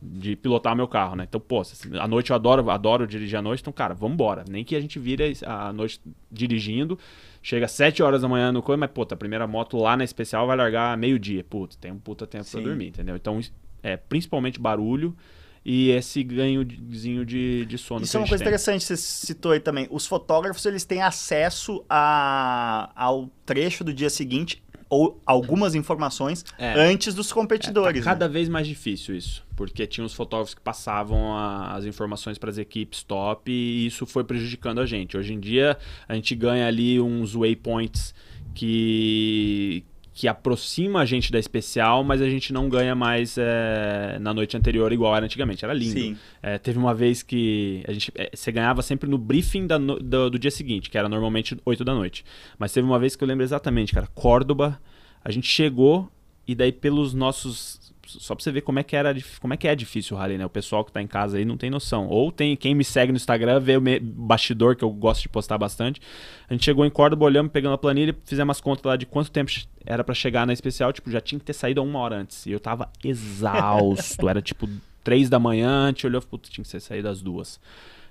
B: de pilotar meu carro, né? Então, pô, a noite eu adoro, adoro dirigir à noite, então, cara, vamos embora. Nem que a gente vire a noite dirigindo, chega às 7 horas da manhã no coisa, mas, puta, a primeira moto lá na especial vai largar meio-dia. Puta, tem um puta tempo Sim. pra dormir, entendeu? Então, é, principalmente barulho, e esse ganhozinho de, de sono.
A: Isso é uma coisa
B: tem.
A: interessante, você citou aí também. Os fotógrafos eles têm acesso a, ao trecho do dia seguinte ou algumas informações é. antes dos competidores.
B: É, tá cada
A: né?
B: vez mais difícil isso, porque tinha os fotógrafos que passavam a, as informações para as equipes top e isso foi prejudicando a gente. Hoje em dia a gente ganha ali uns waypoints que que aproxima a gente da especial, mas a gente não ganha mais é, na noite anterior igual era antigamente. Era lindo. É, teve uma vez que a gente, é, você ganhava sempre no briefing da no, do, do, dia seguinte, que era normalmente 8 da noite. Mas teve uma vez que eu lembro exatamente, cara, Córdoba, a gente chegou e daí pelos nossos só pra você ver como é que era como é que é difícil o rally, né? O pessoal que tá em casa aí não tem noção. Ou tem quem me segue no Instagram, vê o bastidor que eu gosto de postar bastante. A gente chegou em Córdoba, olhamos, pegando a planilha, fizemos as contas lá de quanto tempo era para chegar na especial, tipo, já tinha que ter saído uma hora antes. E eu tava exausto. era tipo três da manhã, a gente olhou, putz, tinha que ser saído às duas.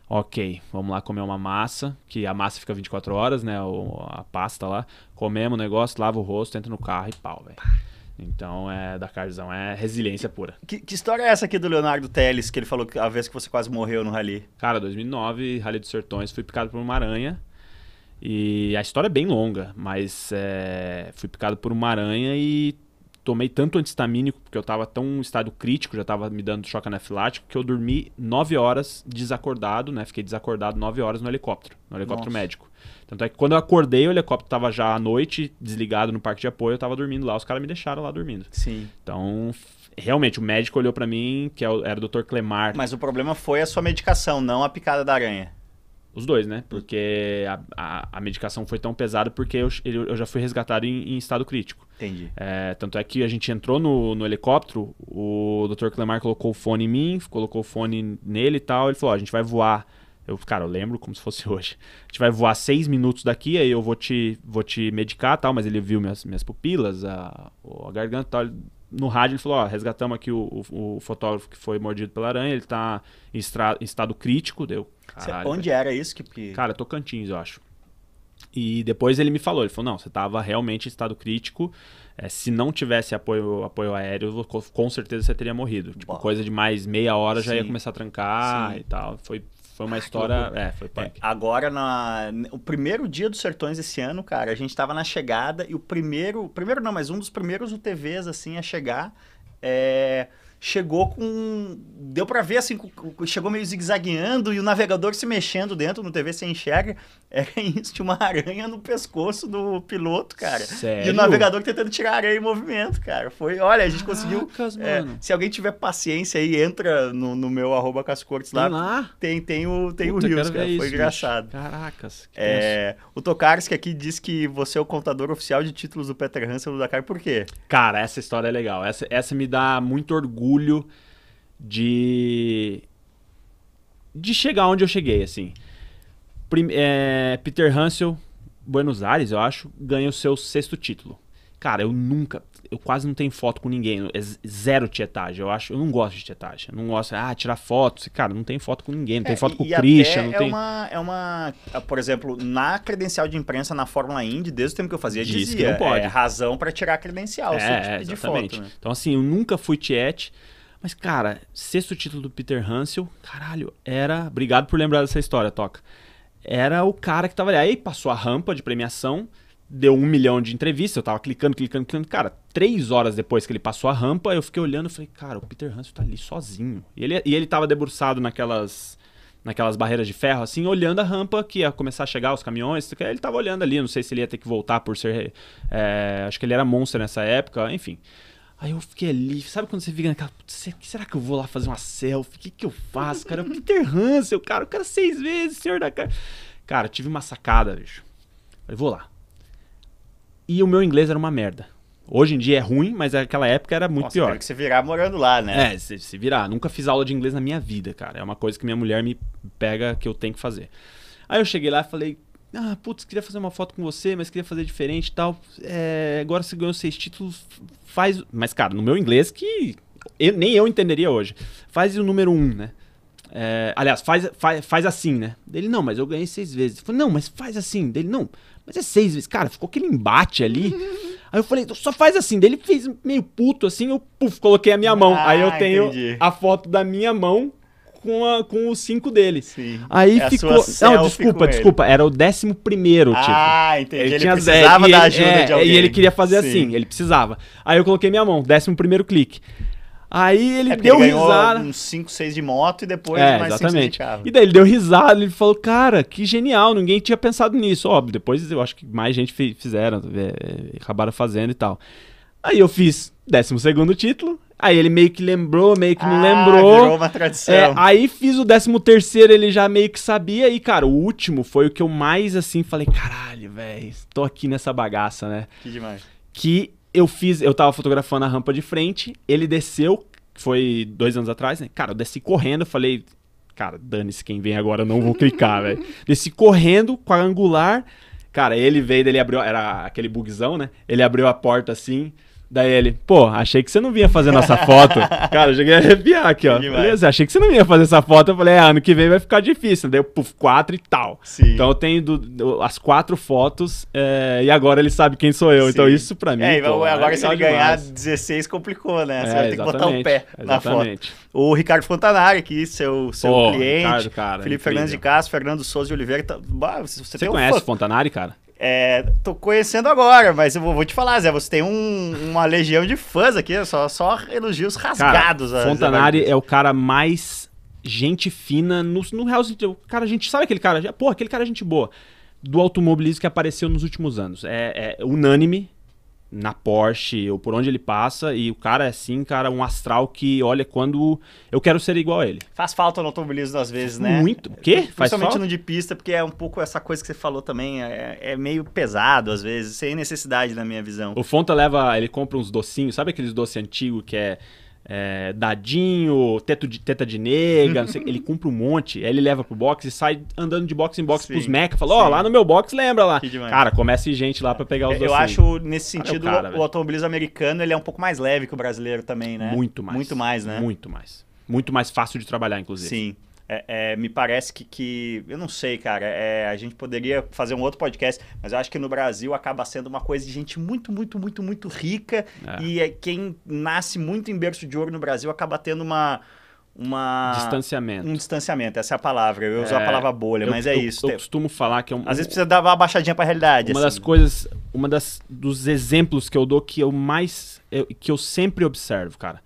B: Ok, vamos lá comer uma massa, que a massa fica 24 horas, né? a pasta lá. Comemos o negócio, lava o rosto, entra no carro e pau, velho. Então, é, Dakarzão é resiliência pura.
A: Que, que, história é essa aqui do Leonardo Teles, que ele falou que a vez que você quase morreu no rally?
B: Cara, 2009, Rally dos Sertões, fui picado por uma aranha. E a história é bem longa, mas é, fui picado por uma aranha e tomei tanto antistamínico, porque eu estava tão em estado crítico, já estava me dando choque anafilático, que eu dormi 9 horas desacordado, né? Fiquei desacordado 9 horas no helicóptero, no helicóptero Nossa. médico. Tanto é que quando eu acordei, o helicóptero estava já à noite, desligado no parque de apoio, eu estava dormindo lá, os caras me deixaram lá dormindo.
A: Sim.
B: Então, realmente, o médico olhou pra mim, que é era o Dr. Clemar.
A: Mas o problema foi a sua medicação, não a picada da aranha.
B: Os dois, né? Porque a, a, a medicação foi tão pesada porque eu, eu já fui resgatado em, em estado crítico.
A: Entendi.
B: É, tanto é que a gente entrou no, no helicóptero, o Dr. Clemar colocou o fone em mim, colocou o fone nele e tal. Ele falou: ó, a gente vai voar. Eu, cara, eu lembro como se fosse hoje. A gente vai voar seis minutos daqui, aí eu vou te, vou te medicar e tal. Mas ele viu minhas, minhas pupilas, a, a garganta e tal. No rádio ele falou: ó, resgatamos aqui o, o, o fotógrafo que foi mordido pela aranha, ele tá em, estra- em estado crítico. Deu. Caralho,
A: Onde era isso que. que-
B: Cara, Tocantins, eu acho. E depois ele me falou, ele falou, não, você estava realmente em estado crítico. é, se não tivesse apoio, apoio aéreo, co- com certeza você teria morrido. Tipo, coisa de mais meia hora já ia
A: Sim.
B: começar a trancar
A: Sim.
B: e tal. Foi, foi uma
A: Ah,
B: história. É, foi
A: É,
B: punk.
A: agora, na, o primeiro dia dos Sertões esse ano, cara, a gente tava na chegada e o primeiro, primeiro não, mas um dos primeiros UTVs, assim, a chegar, é, chegou com, deu pra ver, assim, chegou meio zigue-zagueando e o navegador se mexendo dentro no TV, você enxerga, era isso, tinha uma aranha no pescoço do piloto, cara. E
B: Sério?
A: o navegador tentando tirar a aranha em movimento, cara. Foi, olha, a gente conseguiu...
B: Caracas,
A: é,
B: mano.
A: se alguém tiver paciência aí, entra no, no meu arroba Cascortes lá,
B: Tem lá?
A: tem, tem o, tem
B: Puta,
A: o Rios, cara. Foi
B: isso,
A: engraçado.
B: bicho. Caracas.
A: É, o Tokarski aqui diz que você é o contador oficial de títulos do Peter Hansel do Dakar. Por quê?
B: Cara, essa história é legal. Essa, essa me dá muito orgulho de. de chegar onde eu cheguei, assim. Prim- é, Peter Hansel, Buenos Aires, eu acho, ganha o seu sexto título. Cara, eu nunca. Eu quase não tenho foto com ninguém. É zero tietagem. Eu acho. Eu não gosto de tietagem. Eu não gosto. Ah, tirar foto. Cara, não tem foto com ninguém. Não tem
A: É,
B: foto
A: e-
B: com o Christian. Não
A: é
B: tem.
A: uma, é uma, por exemplo, na credencial de imprensa na Fórmula Indy, desde o tempo que eu fazia,
B: Diz
A: dizia,
B: que não pode.
A: é razão pra tirar a credencial,
B: É,
A: pedir
B: exatamente.
A: foto, né?
B: Então, assim, eu nunca fui tiete. Mas, cara, sexto título do Peter Hansel, caralho, era. Obrigado por lembrar dessa história, Toca. Era o cara que tava ali. Aí passou a rampa de premiação, deu um milhão de entrevistas. Eu tava clicando, clicando, clicando. Cara, três horas depois que ele passou a rampa, eu fiquei olhando e falei, cara, o Peter Hansel tá ali sozinho. E ele, e ele tava debruçado naquelas. Naquelas barreiras de ferro, assim, olhando a rampa que ia começar a chegar os caminhões. Ele tava olhando ali, não sei se ele ia ter que voltar por ser. é, acho que ele era monstro nessa época, enfim. Aí eu fiquei ali, sabe quando você fica naquela. "Putz, Será que eu vou lá fazer uma selfie? O que, que eu faço, cara? O Peter Hansel, cara, o cara seis vezes, senhor da cara. Cara, tive uma sacada, bicho. Falei, vou lá. E o meu inglês era uma merda. Hoje em dia é ruim, mas naquela época era muito
A: Nossa,
B: pior.
A: teve que se virar morando lá, né?
B: É, se, se virar. Nunca fiz aula de inglês na minha vida, cara. É uma coisa que minha mulher me pega que eu tenho que fazer. Aí eu cheguei lá e falei, ah, putz, queria fazer uma foto com você, mas queria fazer diferente e tal. É, agora você ganhou seis títulos, faz... Mas, cara, no meu inglês que eu- nem eu entenderia hoje. Faz o número um, né? É, aliás, faz, faz, faz assim, né? Dele, não, mas eu ganhei seis vezes. Eu falei, não, mas faz assim. Dele, não, mas é seis vezes. Cara, ficou aquele embate ali. Aí eu falei, só faz assim. Dele fez meio puto assim, eu puf, coloquei a minha mão.
A: Ah,
B: Aí eu tenho
A: entendi.
B: a foto da minha mão com, a, com os cinco dele.
A: Sim.
B: Aí
A: É
B: ficou. Não, desculpa,
A: ele.
B: desculpa. Era o décimo primeiro, tipo.
A: Ah, entendi. Ele,
B: tinha
A: precisava
B: zero,
A: da
B: ele-
A: ajuda
B: é,
A: de alguém.
B: E ele queria fazer
A: Sim.
B: assim, ele precisava. Aí eu coloquei minha mão, décimo primeiro clique. Aí ele
A: É
B: deu
A: ele
B: risada.
A: uns 5, 6 de moto e depois
B: É,
A: mais 5, 6 de
B: exatamente. E daí ele deu risada, ele falou, cara, que genial, ninguém tinha pensado nisso. Óbvio, depois eu acho que mais gente fi- fizeram, é, acabaram fazendo e tal. Aí eu fiz décimo segundo título, aí ele meio que lembrou, meio que não
A: Ah,
B: lembrou.
A: Virou uma tradição.
B: É, aí fiz o décimo terceiro, ele já meio que sabia. E, cara, o último foi o que eu mais, assim, falei, caralho, velho, tô aqui nessa bagaça, né?
A: Que demais.
B: Que eu fiz, eu tava fotografando a rampa de frente, ele desceu, foi dois anos atrás, né? Cara, eu desci correndo, falei, cara, dane-se quem vem agora, eu não vou clicar, velho. Desci correndo com a angular, cara, ele veio, ele abriu, era aquele bugzão, né? Ele abriu a porta assim, daí ele, pô, achei que você não vinha fazer nossa foto. cara, eu cheguei a arrepiar aqui, ó.
A: Demais.
B: Beleza, achei que você não ia fazer essa foto. Eu falei, é, ano que vem vai ficar difícil. Daí eu, puf, quatro e tal.
A: Sim.
B: Então eu tenho do- do- as quatro fotos é, e agora ele sabe quem sou eu. Então
A: Sim.
B: isso pra mim.
A: É,
B: pô,
A: agora
B: é
A: se ele ganhar
B: demais.
A: 16 complicou, né? Você
B: É,
A: vai ter que botar o
B: exatamente,
A: pé na foto.
B: exatamente.
A: O Ricardo Fontanari aqui, seu, seu
B: Pô,
A: cliente.
B: Ricardo, cara,
A: Felipe
B: incrível.
A: Fernandes de Castro, Fernando Souza de Oliveira. Tá... Bah, você,
B: Você
A: um
B: conhece
A: fã-
B: o Fontanari, cara?
A: É, tô conhecendo agora, mas eu vou, vou te falar, Zé, você tem um- uma legião de fãs aqui, só, só elogios rasgados. a Zé
B: Fontanari é o cara mais gente fina no, no real sentido. O cara, a gente sabe aquele cara, porra, aquele cara é gente boa do automobilismo que apareceu nos últimos anos. É, é unânime, na Porsche ou por onde ele passa e o cara é assim, cara, um astral que olha quando eu quero ser igual a ele.
A: Faz falta no automobilismo às vezes, né?
B: Muito. O quê?
A: Faz Principalmente falta? no de pista, porque é um pouco essa coisa que você falou também, é, é, meio pesado às vezes, sem necessidade na minha visão.
B: O Fonta leva, ele compra uns docinhos, sabe aqueles doces antigos que é é, dadinho, teto de, teta de nega, sei, ele compra um monte, aí ele leva pro box e sai andando de box em box sim, pros meca, fala, ó, oh, lá no meu box, lembra lá. Cara, começa gente lá para pegar os
A: Eu docinhos. acho, nesse sentido, cara, o, o automobilismo americano, ele é um pouco mais leve que o brasileiro também, né?
B: Muito mais.
A: Muito mais, né?
B: Muito mais. Muito mais fácil de trabalhar, inclusive.
A: Sim. É, é, me parece que, que, eu não sei, cara, é, a gente poderia fazer um outro podcast, mas eu acho que no Brasil acaba sendo uma coisa de gente muito, muito, muito, muito rica é. e é, quem nasce muito em berço de ouro no Brasil acaba tendo uma uma
B: distanciamento.
A: Um distanciamento, essa é a palavra. Eu uso a é, palavra bolha, eu, mas é
B: eu,
A: isso.
B: Eu, costumo falar que é um,
A: às vezes precisa dar uma baixadinha para a realidade.
B: Uma
A: assim.
B: das coisas, uma das dos exemplos que eu dou que eu mais que eu sempre observo, cara.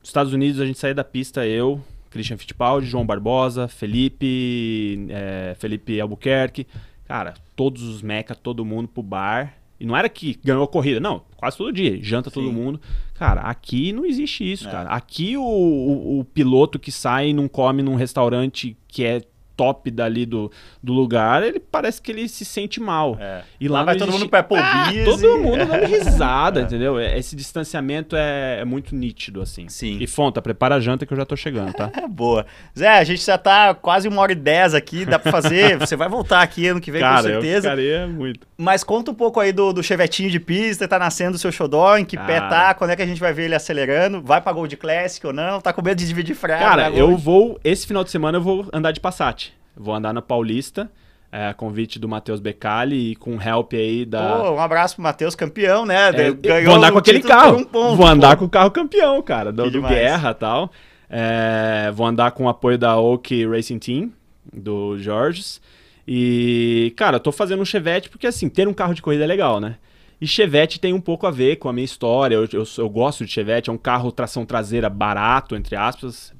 B: Nos Estados Unidos a gente saía da pista eu Christian Fittipaldi, João Barbosa, Felipe, é, Felipe Albuquerque. Cara, todos os meca, todo mundo pro bar. E não era que ganhou a corrida, não. Quase todo dia. Janta Sim. todo mundo. Cara, aqui não existe isso, é. cara. Aqui o, o, o, piloto que sai e não come num restaurante que é top dali do, do lugar, ele parece que ele se sente mal. É.
A: E lá, lá vai todo mundo pro Applebee's.
B: Ah, todo mundo dando risada, é. entendeu? É, esse distanciamento é, é, muito nítido, assim.
A: Sim.
B: E Fonta, prepara a janta que eu já tô chegando, tá?
A: Boa. Zé, a gente já tá quase uma hora e dez aqui, dá pra fazer. Você vai voltar aqui ano que vem,
B: Cara,
A: com certeza.
B: Eu ficaria muito.
A: Mas conta um pouco aí do, do chevetinho de pista, tá nascendo o seu xodó, em que Cara. pé tá, quando é que a gente vai ver ele acelerando? Vai pra Gold Classic ou não? Tá com medo de dividir freio?
B: Cara, eu vou, esse final de semana eu vou andar de Passat. Vou andar na Paulista. É, convite do Matheus Becali e com help aí da.
A: Pô, um abraço pro Matheus, campeão, né?
B: É, Ganhou vou andar com aquele carro. Um ponto, vou andar pô. com o carro campeão, cara, do, do Guerra e tal. É, vou andar com o apoio da Oak Racing Team, do Jorges. E, cara, eu tô fazendo um Chevette porque, assim, ter um carro de corrida é legal, né? E Chevette tem um pouco a ver com a minha história. Eu, eu, eu gosto de Chevette, é um carro tração traseira barato, entre aspas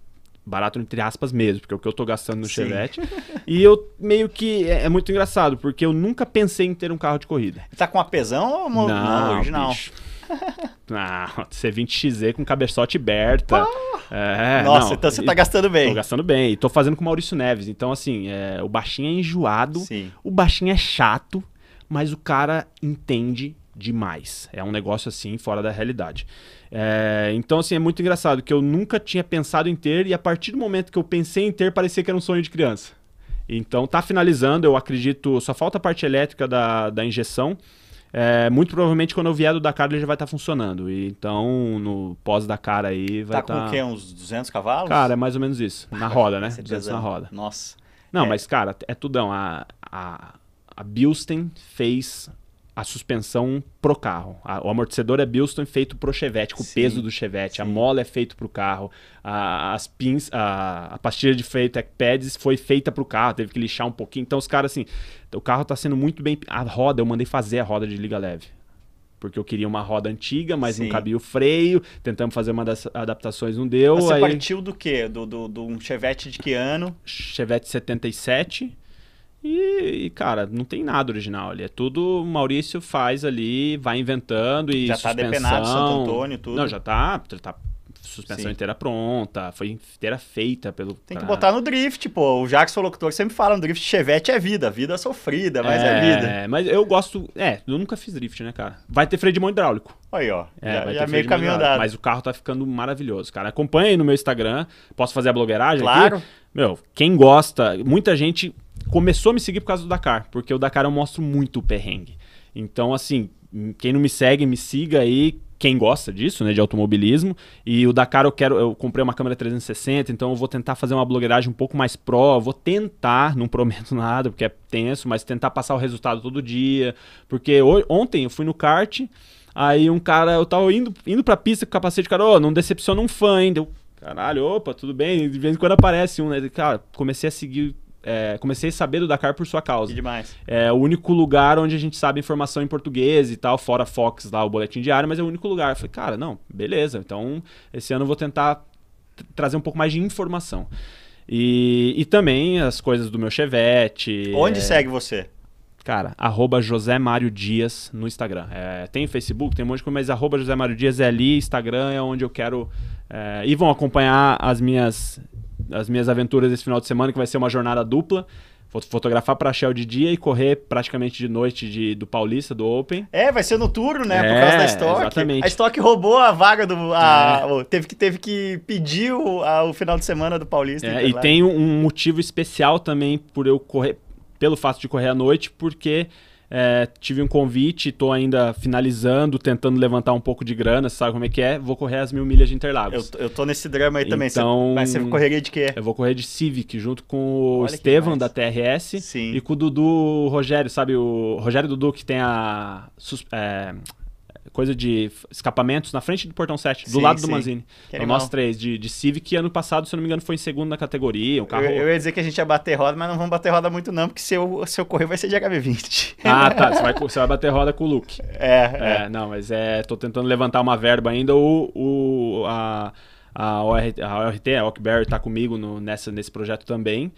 B: barato entre aspas mesmo, porque é o que eu tô gastando no Sim. Chevette. e eu meio que é, é, muito engraçado, porque eu nunca pensei em ter um carro de corrida.
A: Tá com apesão ou
B: não, não original? Bicho. Não, C20XZ com cabeçote Berta.
A: É, Nossa, não, então você tá gastando bem.
B: Tô gastando bem. E tô fazendo com o Maurício Neves. Então, assim, é, o baixinho é enjoado,
A: Sim.
B: o baixinho é chato, mas o cara entende demais. É um negócio assim, fora da realidade. É, então, assim, é muito engraçado que eu nunca tinha pensado em ter e a partir do momento que eu pensei em ter, parecia que era um sonho de criança. Então, tá finalizando, eu acredito, só falta a parte elétrica da, da injeção. É, muito provavelmente quando eu vier do Dakar ele já vai estar tá funcionando. E, então, no pós Dakar aí vai estar...
A: Tá com tá... o quê? Uns 200 cavalos?
B: Cara, é mais ou menos isso. Na roda, né? 200 na roda.
A: Nossa.
B: Não, é... mas, cara, é tudão. A, a, a Bilstein fez a suspensão pro carro. A, o amortecedor é Bilston feito pro Chevette, com o peso do Chevette. Sim. A mola é feito pro carro. A, as pins, a, a pastilha de freio Tech Pads foi feita pro carro, teve que lixar um pouquinho. Então os caras assim, o carro tá sendo muito bem a roda, eu mandei fazer a roda de liga leve. Porque eu queria uma roda antiga, mas sim. não cabia o freio. Tentamos fazer uma das adaptações, não deu.
A: Você
B: aí...
A: partiu do quê? Do, do, do um Chevette de que ano?
B: Chevette 77. E, e, cara, não tem nada original ali. É tudo o Maurício faz ali, vai inventando e
A: Já tá suspensão. depenado, Santo Antônio, tudo.
B: Não, já tá, tá suspensão Sim. inteira pronta, foi inteira feita pelo...
A: Tem que botar no drift, pô. O Jackson Locutor sempre fala, no drift Chevette é vida, vida sofrida, mas é, é vida.
B: É, mas eu gosto... É, eu nunca fiz drift, né, cara? Vai ter freio de mão hidráulico.
A: Aí, ó.
B: É, já, vai já ter meio caminho andado. Mas o carro tá ficando maravilhoso, cara. Acompanha aí no meu Instagram. Posso fazer a blogueiragem
A: claro.
B: aqui? Meu, quem gosta... Muita gente começou a me seguir por causa do Dakar, porque o Dakar eu mostro muito o perrengue. Então, assim, quem não me segue, me siga aí. Quem gosta disso, né, de automobilismo. E o Dakar eu quero, eu comprei uma câmera 360, então eu vou tentar fazer uma blogueiragem um pouco mais pro, vou tentar, não prometo nada, porque é tenso, mas tentar passar o resultado todo dia, porque ontem eu fui no kart, aí um cara, eu tava indo, indo pra pista com capacete, cara, ô, oh, não decepciona um fã. Eu, caralho, opa, tudo bem, de vez em quando aparece um, né, cara, comecei a seguir é, comecei a saber do Dakar por sua causa.
A: Que demais.
B: É o único lugar onde a gente sabe informação em português e tal, fora Fox lá, o boletim diário, mas é o único lugar. Eu falei, cara, não, beleza. Então, esse ano eu vou tentar trazer um pouco mais de informação. E, e também as coisas do meu Chevette.
A: Onde é... segue você?
B: Cara, arroba José Mário Dias no Instagram. É, tem Facebook, tem um monte de coisa, mas arroba José Mário Dias é ali, Instagram é onde eu quero. É, e vão acompanhar as minhas, as minhas aventuras esse final de semana, que vai ser uma jornada dupla. Vou fotografar para Shell de dia e correr praticamente de noite de, do Paulista, do Open.
A: É, vai ser noturno, né?
B: É,
A: por causa da Stock.
B: exatamente.
A: A Stock roubou a vaga do. A, o- teve, que, teve que pedir o, a- o final de semana do Paulista.
B: É, e tem um motivo especial também por eu correr, pelo fato de correr à noite, porque é, tive um convite, tô ainda finalizando, tentando levantar um pouco de grana, sabe como é que é? Vou correr as mil milhas de
A: Eu,
B: Interlagos.
A: eu tô nesse drama aí também. Você-
B: Então-
A: Mas você correria de quê?
B: Eu vou correr de Civic junto com o
A: Olha
B: Estevam da TRS
A: Sim.
B: e com o Dudu Rogério, sabe? O Rogério Dudu que tem a é, coisa de escapamentos na frente do portão 7, do
A: Sim,
B: lado
A: sim.
B: do Manzini.
A: Que
B: Então
A: animal.
B: nós três de, de Civic, ano passado, se eu não me engano, foi em segundo na categoria, um carro...
A: Eu, eu ia dizer que a gente ia bater roda, mas não vamos bater roda muito, não, porque se eu, se eu correr vai ser de HB20.
B: Ah, tá. Você vai, você vai bater roda com o Luke.
A: É,
B: É, não, mas é. Tô tentando levantar uma verba ainda. O, o, a, a, OR, a ORT, a Ockberry, tá comigo no, nessa, nesse projeto também.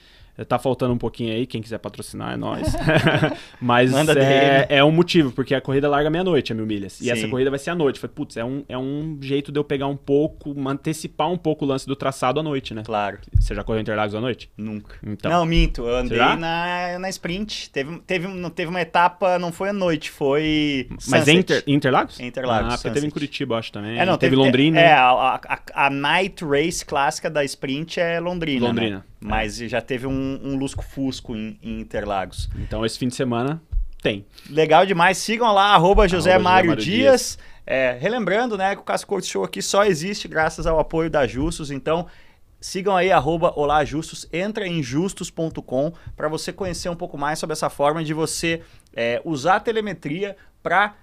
B: Tá faltando um pouquinho aí, quem quiser patrocinar é nós. Mas é, é um motivo, porque a corrida larga meia-noite, a mil milhas. E
A: Sim.
B: essa corrida vai ser à noite. Falei, putz, é um, é um jeito de eu pegar um pouco, antecipar um pouco o lance do traçado à noite, né?
A: Claro,
B: Você já correu Interlagos à noite?
A: nunca.
B: Então.
A: Não, minto, eu andei na, na sprint. Teve, teve, teve uma etapa, não foi à noite, foi.
B: Mas é Inter, Interlagos?
A: Interlagos,
B: Ah, porque teve em. Curitiba, acho também.
A: É, não,
B: teve,
A: teve
B: Londrina.
A: É, a, a, a night race clássica da sprint é Londrina.
B: Londrina,
A: né? Mas já teve um, um lusco-fusco em, em Interlagos.
B: Então esse fim de semana tem.
A: Legal demais. Sigam lá, arroba José
B: Arroba
A: Mário
B: José Mário
A: Dias. É, relembrando, né, que o Casco Corto Show aqui só existe graças ao apoio da Justus, então sigam aí, arroba Olá Justus, entra em justus.com para você conhecer um pouco mais sobre essa forma de você é, usar a telemetria para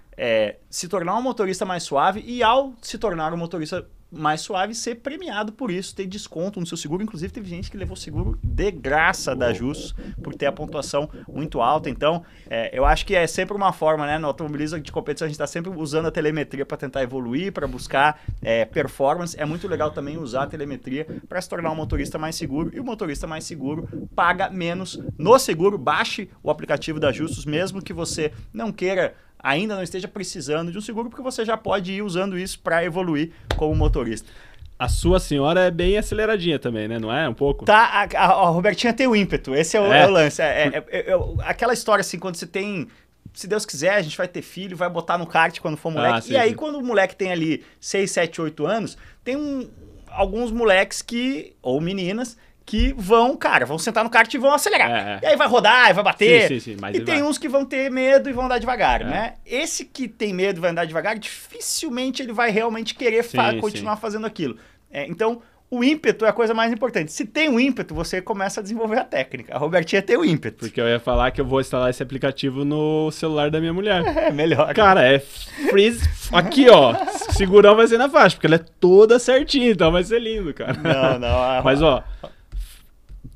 A: se tornar um motorista mais suave e ao se tornar um motorista mais suave, ser premiado por isso, ter desconto no seu seguro. Inclusive, teve gente que levou seguro de graça da Justus por ter a pontuação muito alta. Então, é, eu acho que é sempre uma forma, né? No automobilismo de competição, a gente está sempre usando a telemetria para tentar evoluir, para buscar é, performance. É muito legal também usar a telemetria para se tornar um motorista mais seguro. E o motorista mais seguro paga menos no seguro. Baixe o aplicativo da Justus, mesmo que você não queira ainda não esteja precisando de um seguro, porque você já pode ir usando isso para evoluir como motorista.
B: A sua senhora é bem aceleradinha também, né? Não é? Um pouco?
A: Tá, a, a- Robertinha tem o ímpeto, esse é o,
B: É.
A: é o lance. É, é- aquela história assim, quando você tem. Se Deus quiser, a gente vai ter filho, vai botar no kart quando for moleque.
B: Ah, sim,
A: e aí,
B: sim.
A: quando o moleque tem ali 6, 7, 8 anos, tem um- alguns moleques que. ou meninas. Que vão, cara, vão sentar no kart e vão acelerar.
B: É, é.
A: E aí vai rodar, vai bater.
B: Sim, sim, sim,
A: e tem
B: vai.
A: uns que vão ter medo e vão andar devagar,
B: É.
A: né? Esse que tem medo e vai andar devagar, dificilmente ele vai realmente querer fa- continuar fazendo aquilo. É, então, o ímpeto é a coisa mais importante. Se tem o ímpeto, você começa a desenvolver a técnica. A Robertinha tem o ímpeto.
B: Porque eu ia falar que eu vou instalar esse aplicativo no celular da minha mulher.
A: É melhor.
B: Cara, é freeze. Aqui, ó. Segurão vai ser na faixa, porque ela é toda certinha, então vai ser lindo, cara.
A: Não, não. A...
B: Mas, ó.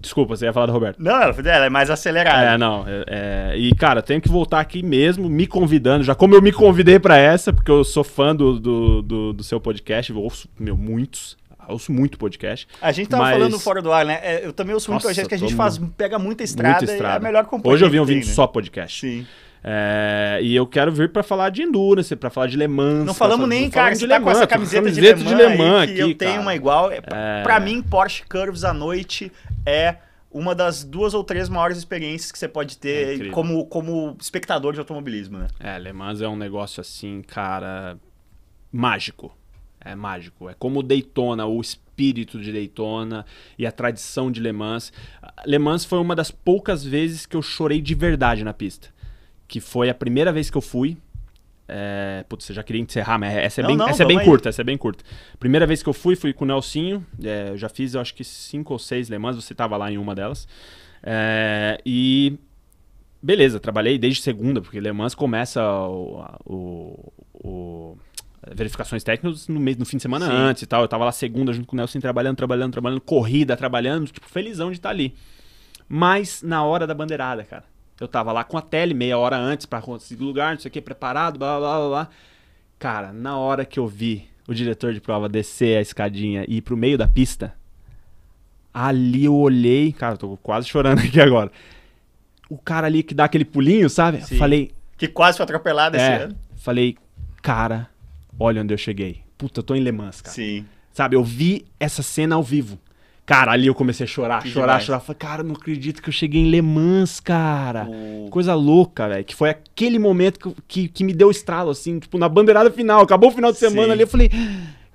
B: Desculpa, você ia falar do Roberto.
A: Não, ela é mais acelerada.
B: É, não. é- é, e, cara, tenho que voltar aqui mesmo, me convidando, já como eu me convidei pra essa, porque eu sou fã do, do, do, do seu podcast, eu ouço, meu, muitos. Eu ouço muito podcast.
A: A gente tava
B: Mas-
A: falando fora do ar, né? É, Eu também ouço muito
B: Nossa,
A: projeto que a gente faz, pega muita estrada,
B: Muita estrada.
A: e é a melhor companhia
B: Hoje eu vim
A: que
B: ouvindo
A: tem, né?
B: só podcast.
A: Sim.
B: É, e eu quero vir pra falar de endurance, pra falar de Le Mans.
A: Não falamos nem, cara,
B: falamos
A: você tá com essa camiseta,
B: camiseta
A: de Le Mans,
B: aqui,
A: que eu tenho
B: cara.
A: uma igual. É,
B: É.
A: Pra mim, Porsche Curves à noite é uma das duas ou três maiores experiências que você pode
B: É
A: ter
B: incrível.
A: como, como espectador de automobilismo, né?
B: É, Le Mans é um negócio assim, cara, mágico. É mágico. É como Daytona, o espírito de Daytona e a tradição de Le Mans. Le Mans foi uma das poucas vezes que eu chorei de verdade na pista. Que foi a primeira vez que eu fui. É... Putz, eu já queria encerrar, mas essa é
A: Não,
B: bem,
A: não,
B: essa é bem
A: aí.
B: curta, essa é bem curta. Primeira vez que eu fui, fui com o Nelsinho. é, eu já fiz, eu acho que cinco ou seis Le Mans, você estava lá em uma delas. É, e beleza, trabalhei desde segunda, porque Le Mans começa o, o- o- verificações técnicas no, mês, no fim de semana
A: Sim.
B: antes e tal. Eu tava lá segunda junto com o Nelson trabalhando, trabalhando, trabalhando, corrida, trabalhando, tipo, felizão de estar ali. Mas na hora da bandeirada, cara. Eu tava lá com a tele meia hora antes pra conseguir lugar, não sei o que, preparado, blá blá blá blá. Cara, na hora que eu vi o diretor de prova descer a escadinha e ir pro meio da pista, ali eu olhei, cara, eu tô quase chorando aqui agora. o cara ali que dá aquele pulinho, sabe?
A: Sim.
B: Falei,
A: Que quase foi atropelado esse
B: é,
A: ano.
B: falei, cara, olha onde eu cheguei. Puta, eu tô em Le Mans, cara.
A: Sim.
B: Sabe, eu vi essa cena ao vivo. Cara, ali eu comecei a chorar,
A: Que
B: chorar,
A: demais.
B: chorar. Falei, cara, não acredito que eu cheguei em Le Mans, cara. Coisa louca, velho. Que foi aquele momento que, que, que me deu estralo, assim, tipo, na bandeirada final. Acabou o final de semana
A: Sim.
B: ali, eu falei,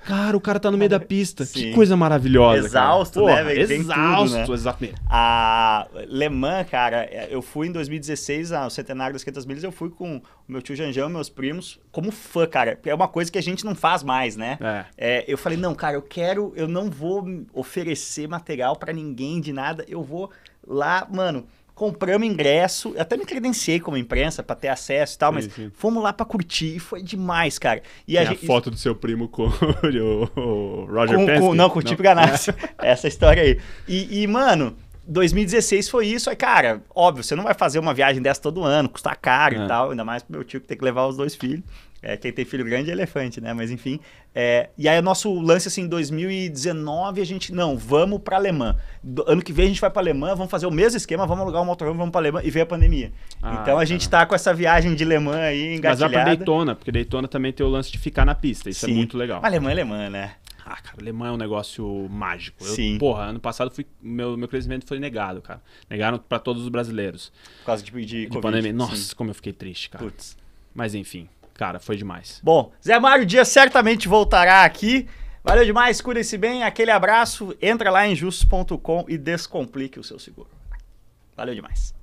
B: cara, o cara tá no meio da pista.
A: Sim.
B: Que coisa maravilhosa.
A: Exausto, né, velho? Tem tudo,
B: Exausto,
A: né?
B: exatamente.
A: A Le Mans, cara, é, eu fui em 2016, ao centenário das 500 milhas, eu fui com o meu tio Janjão, meus primos, como fã, cara. É uma coisa que a gente não faz mais, né?
B: É.
A: É, eu falei, não, cara, eu quero, eu não vou oferecer material pra ninguém de nada, eu vou lá, mano, compramos ingresso, até me credenciei como imprensa pra ter acesso e tal,
B: Sim,
A: mas
B: sim.
A: fomos lá pra curtir e foi demais, cara. E
B: a,
A: gente-
B: foto do seu primo com o, Roger
A: com, com- não, com o Chip Ganassi. Essa história aí. E, e, mano, 2016 foi isso. Aí, cara, óbvio, você não vai fazer uma viagem dessa todo ano, custa caro
B: É.
A: e tal. Ainda mais pro meu tio que tem que levar os dois filhos. É, quem tem filho grande é elefante, né? Mas enfim. É, e aí nosso lance, assim, em 2019, a gente, não, vamos pra Alemã. Do- ano que vem a gente vai pra Alemã, vamos fazer o mesmo esquema, vamos alugar um motorhome, vamos pra Alemã e veio a pandemia.
B: Ah,
A: então a gente tá com essa viagem de Le Mans aí
B: Mas vai pra
A: engatilhada.
B: Daytona, porque Daytona também tem o lance de ficar na pista. Isso
A: Sim.
B: é muito legal.
A: Mas Alemã é Alemã, né?
B: Ah, cara, alemão é um negócio mágico. Eu,
A: Sim.
B: Porra, ano passado fui, meu, meu crescimento foi negado, cara. Negaram pra todos os brasileiros.
A: Por causa de, de,
B: De pandemia.
A: sim.
B: Nossa, como eu fiquei triste, cara.
A: Putz.
B: Mas enfim, cara, foi demais.
A: Bom, Zé Mário Dias certamente voltará aqui. Valeu demais, cuidem-se bem, aquele abraço. Entra lá em justos.com e descomplique o seu seguro. Valeu demais.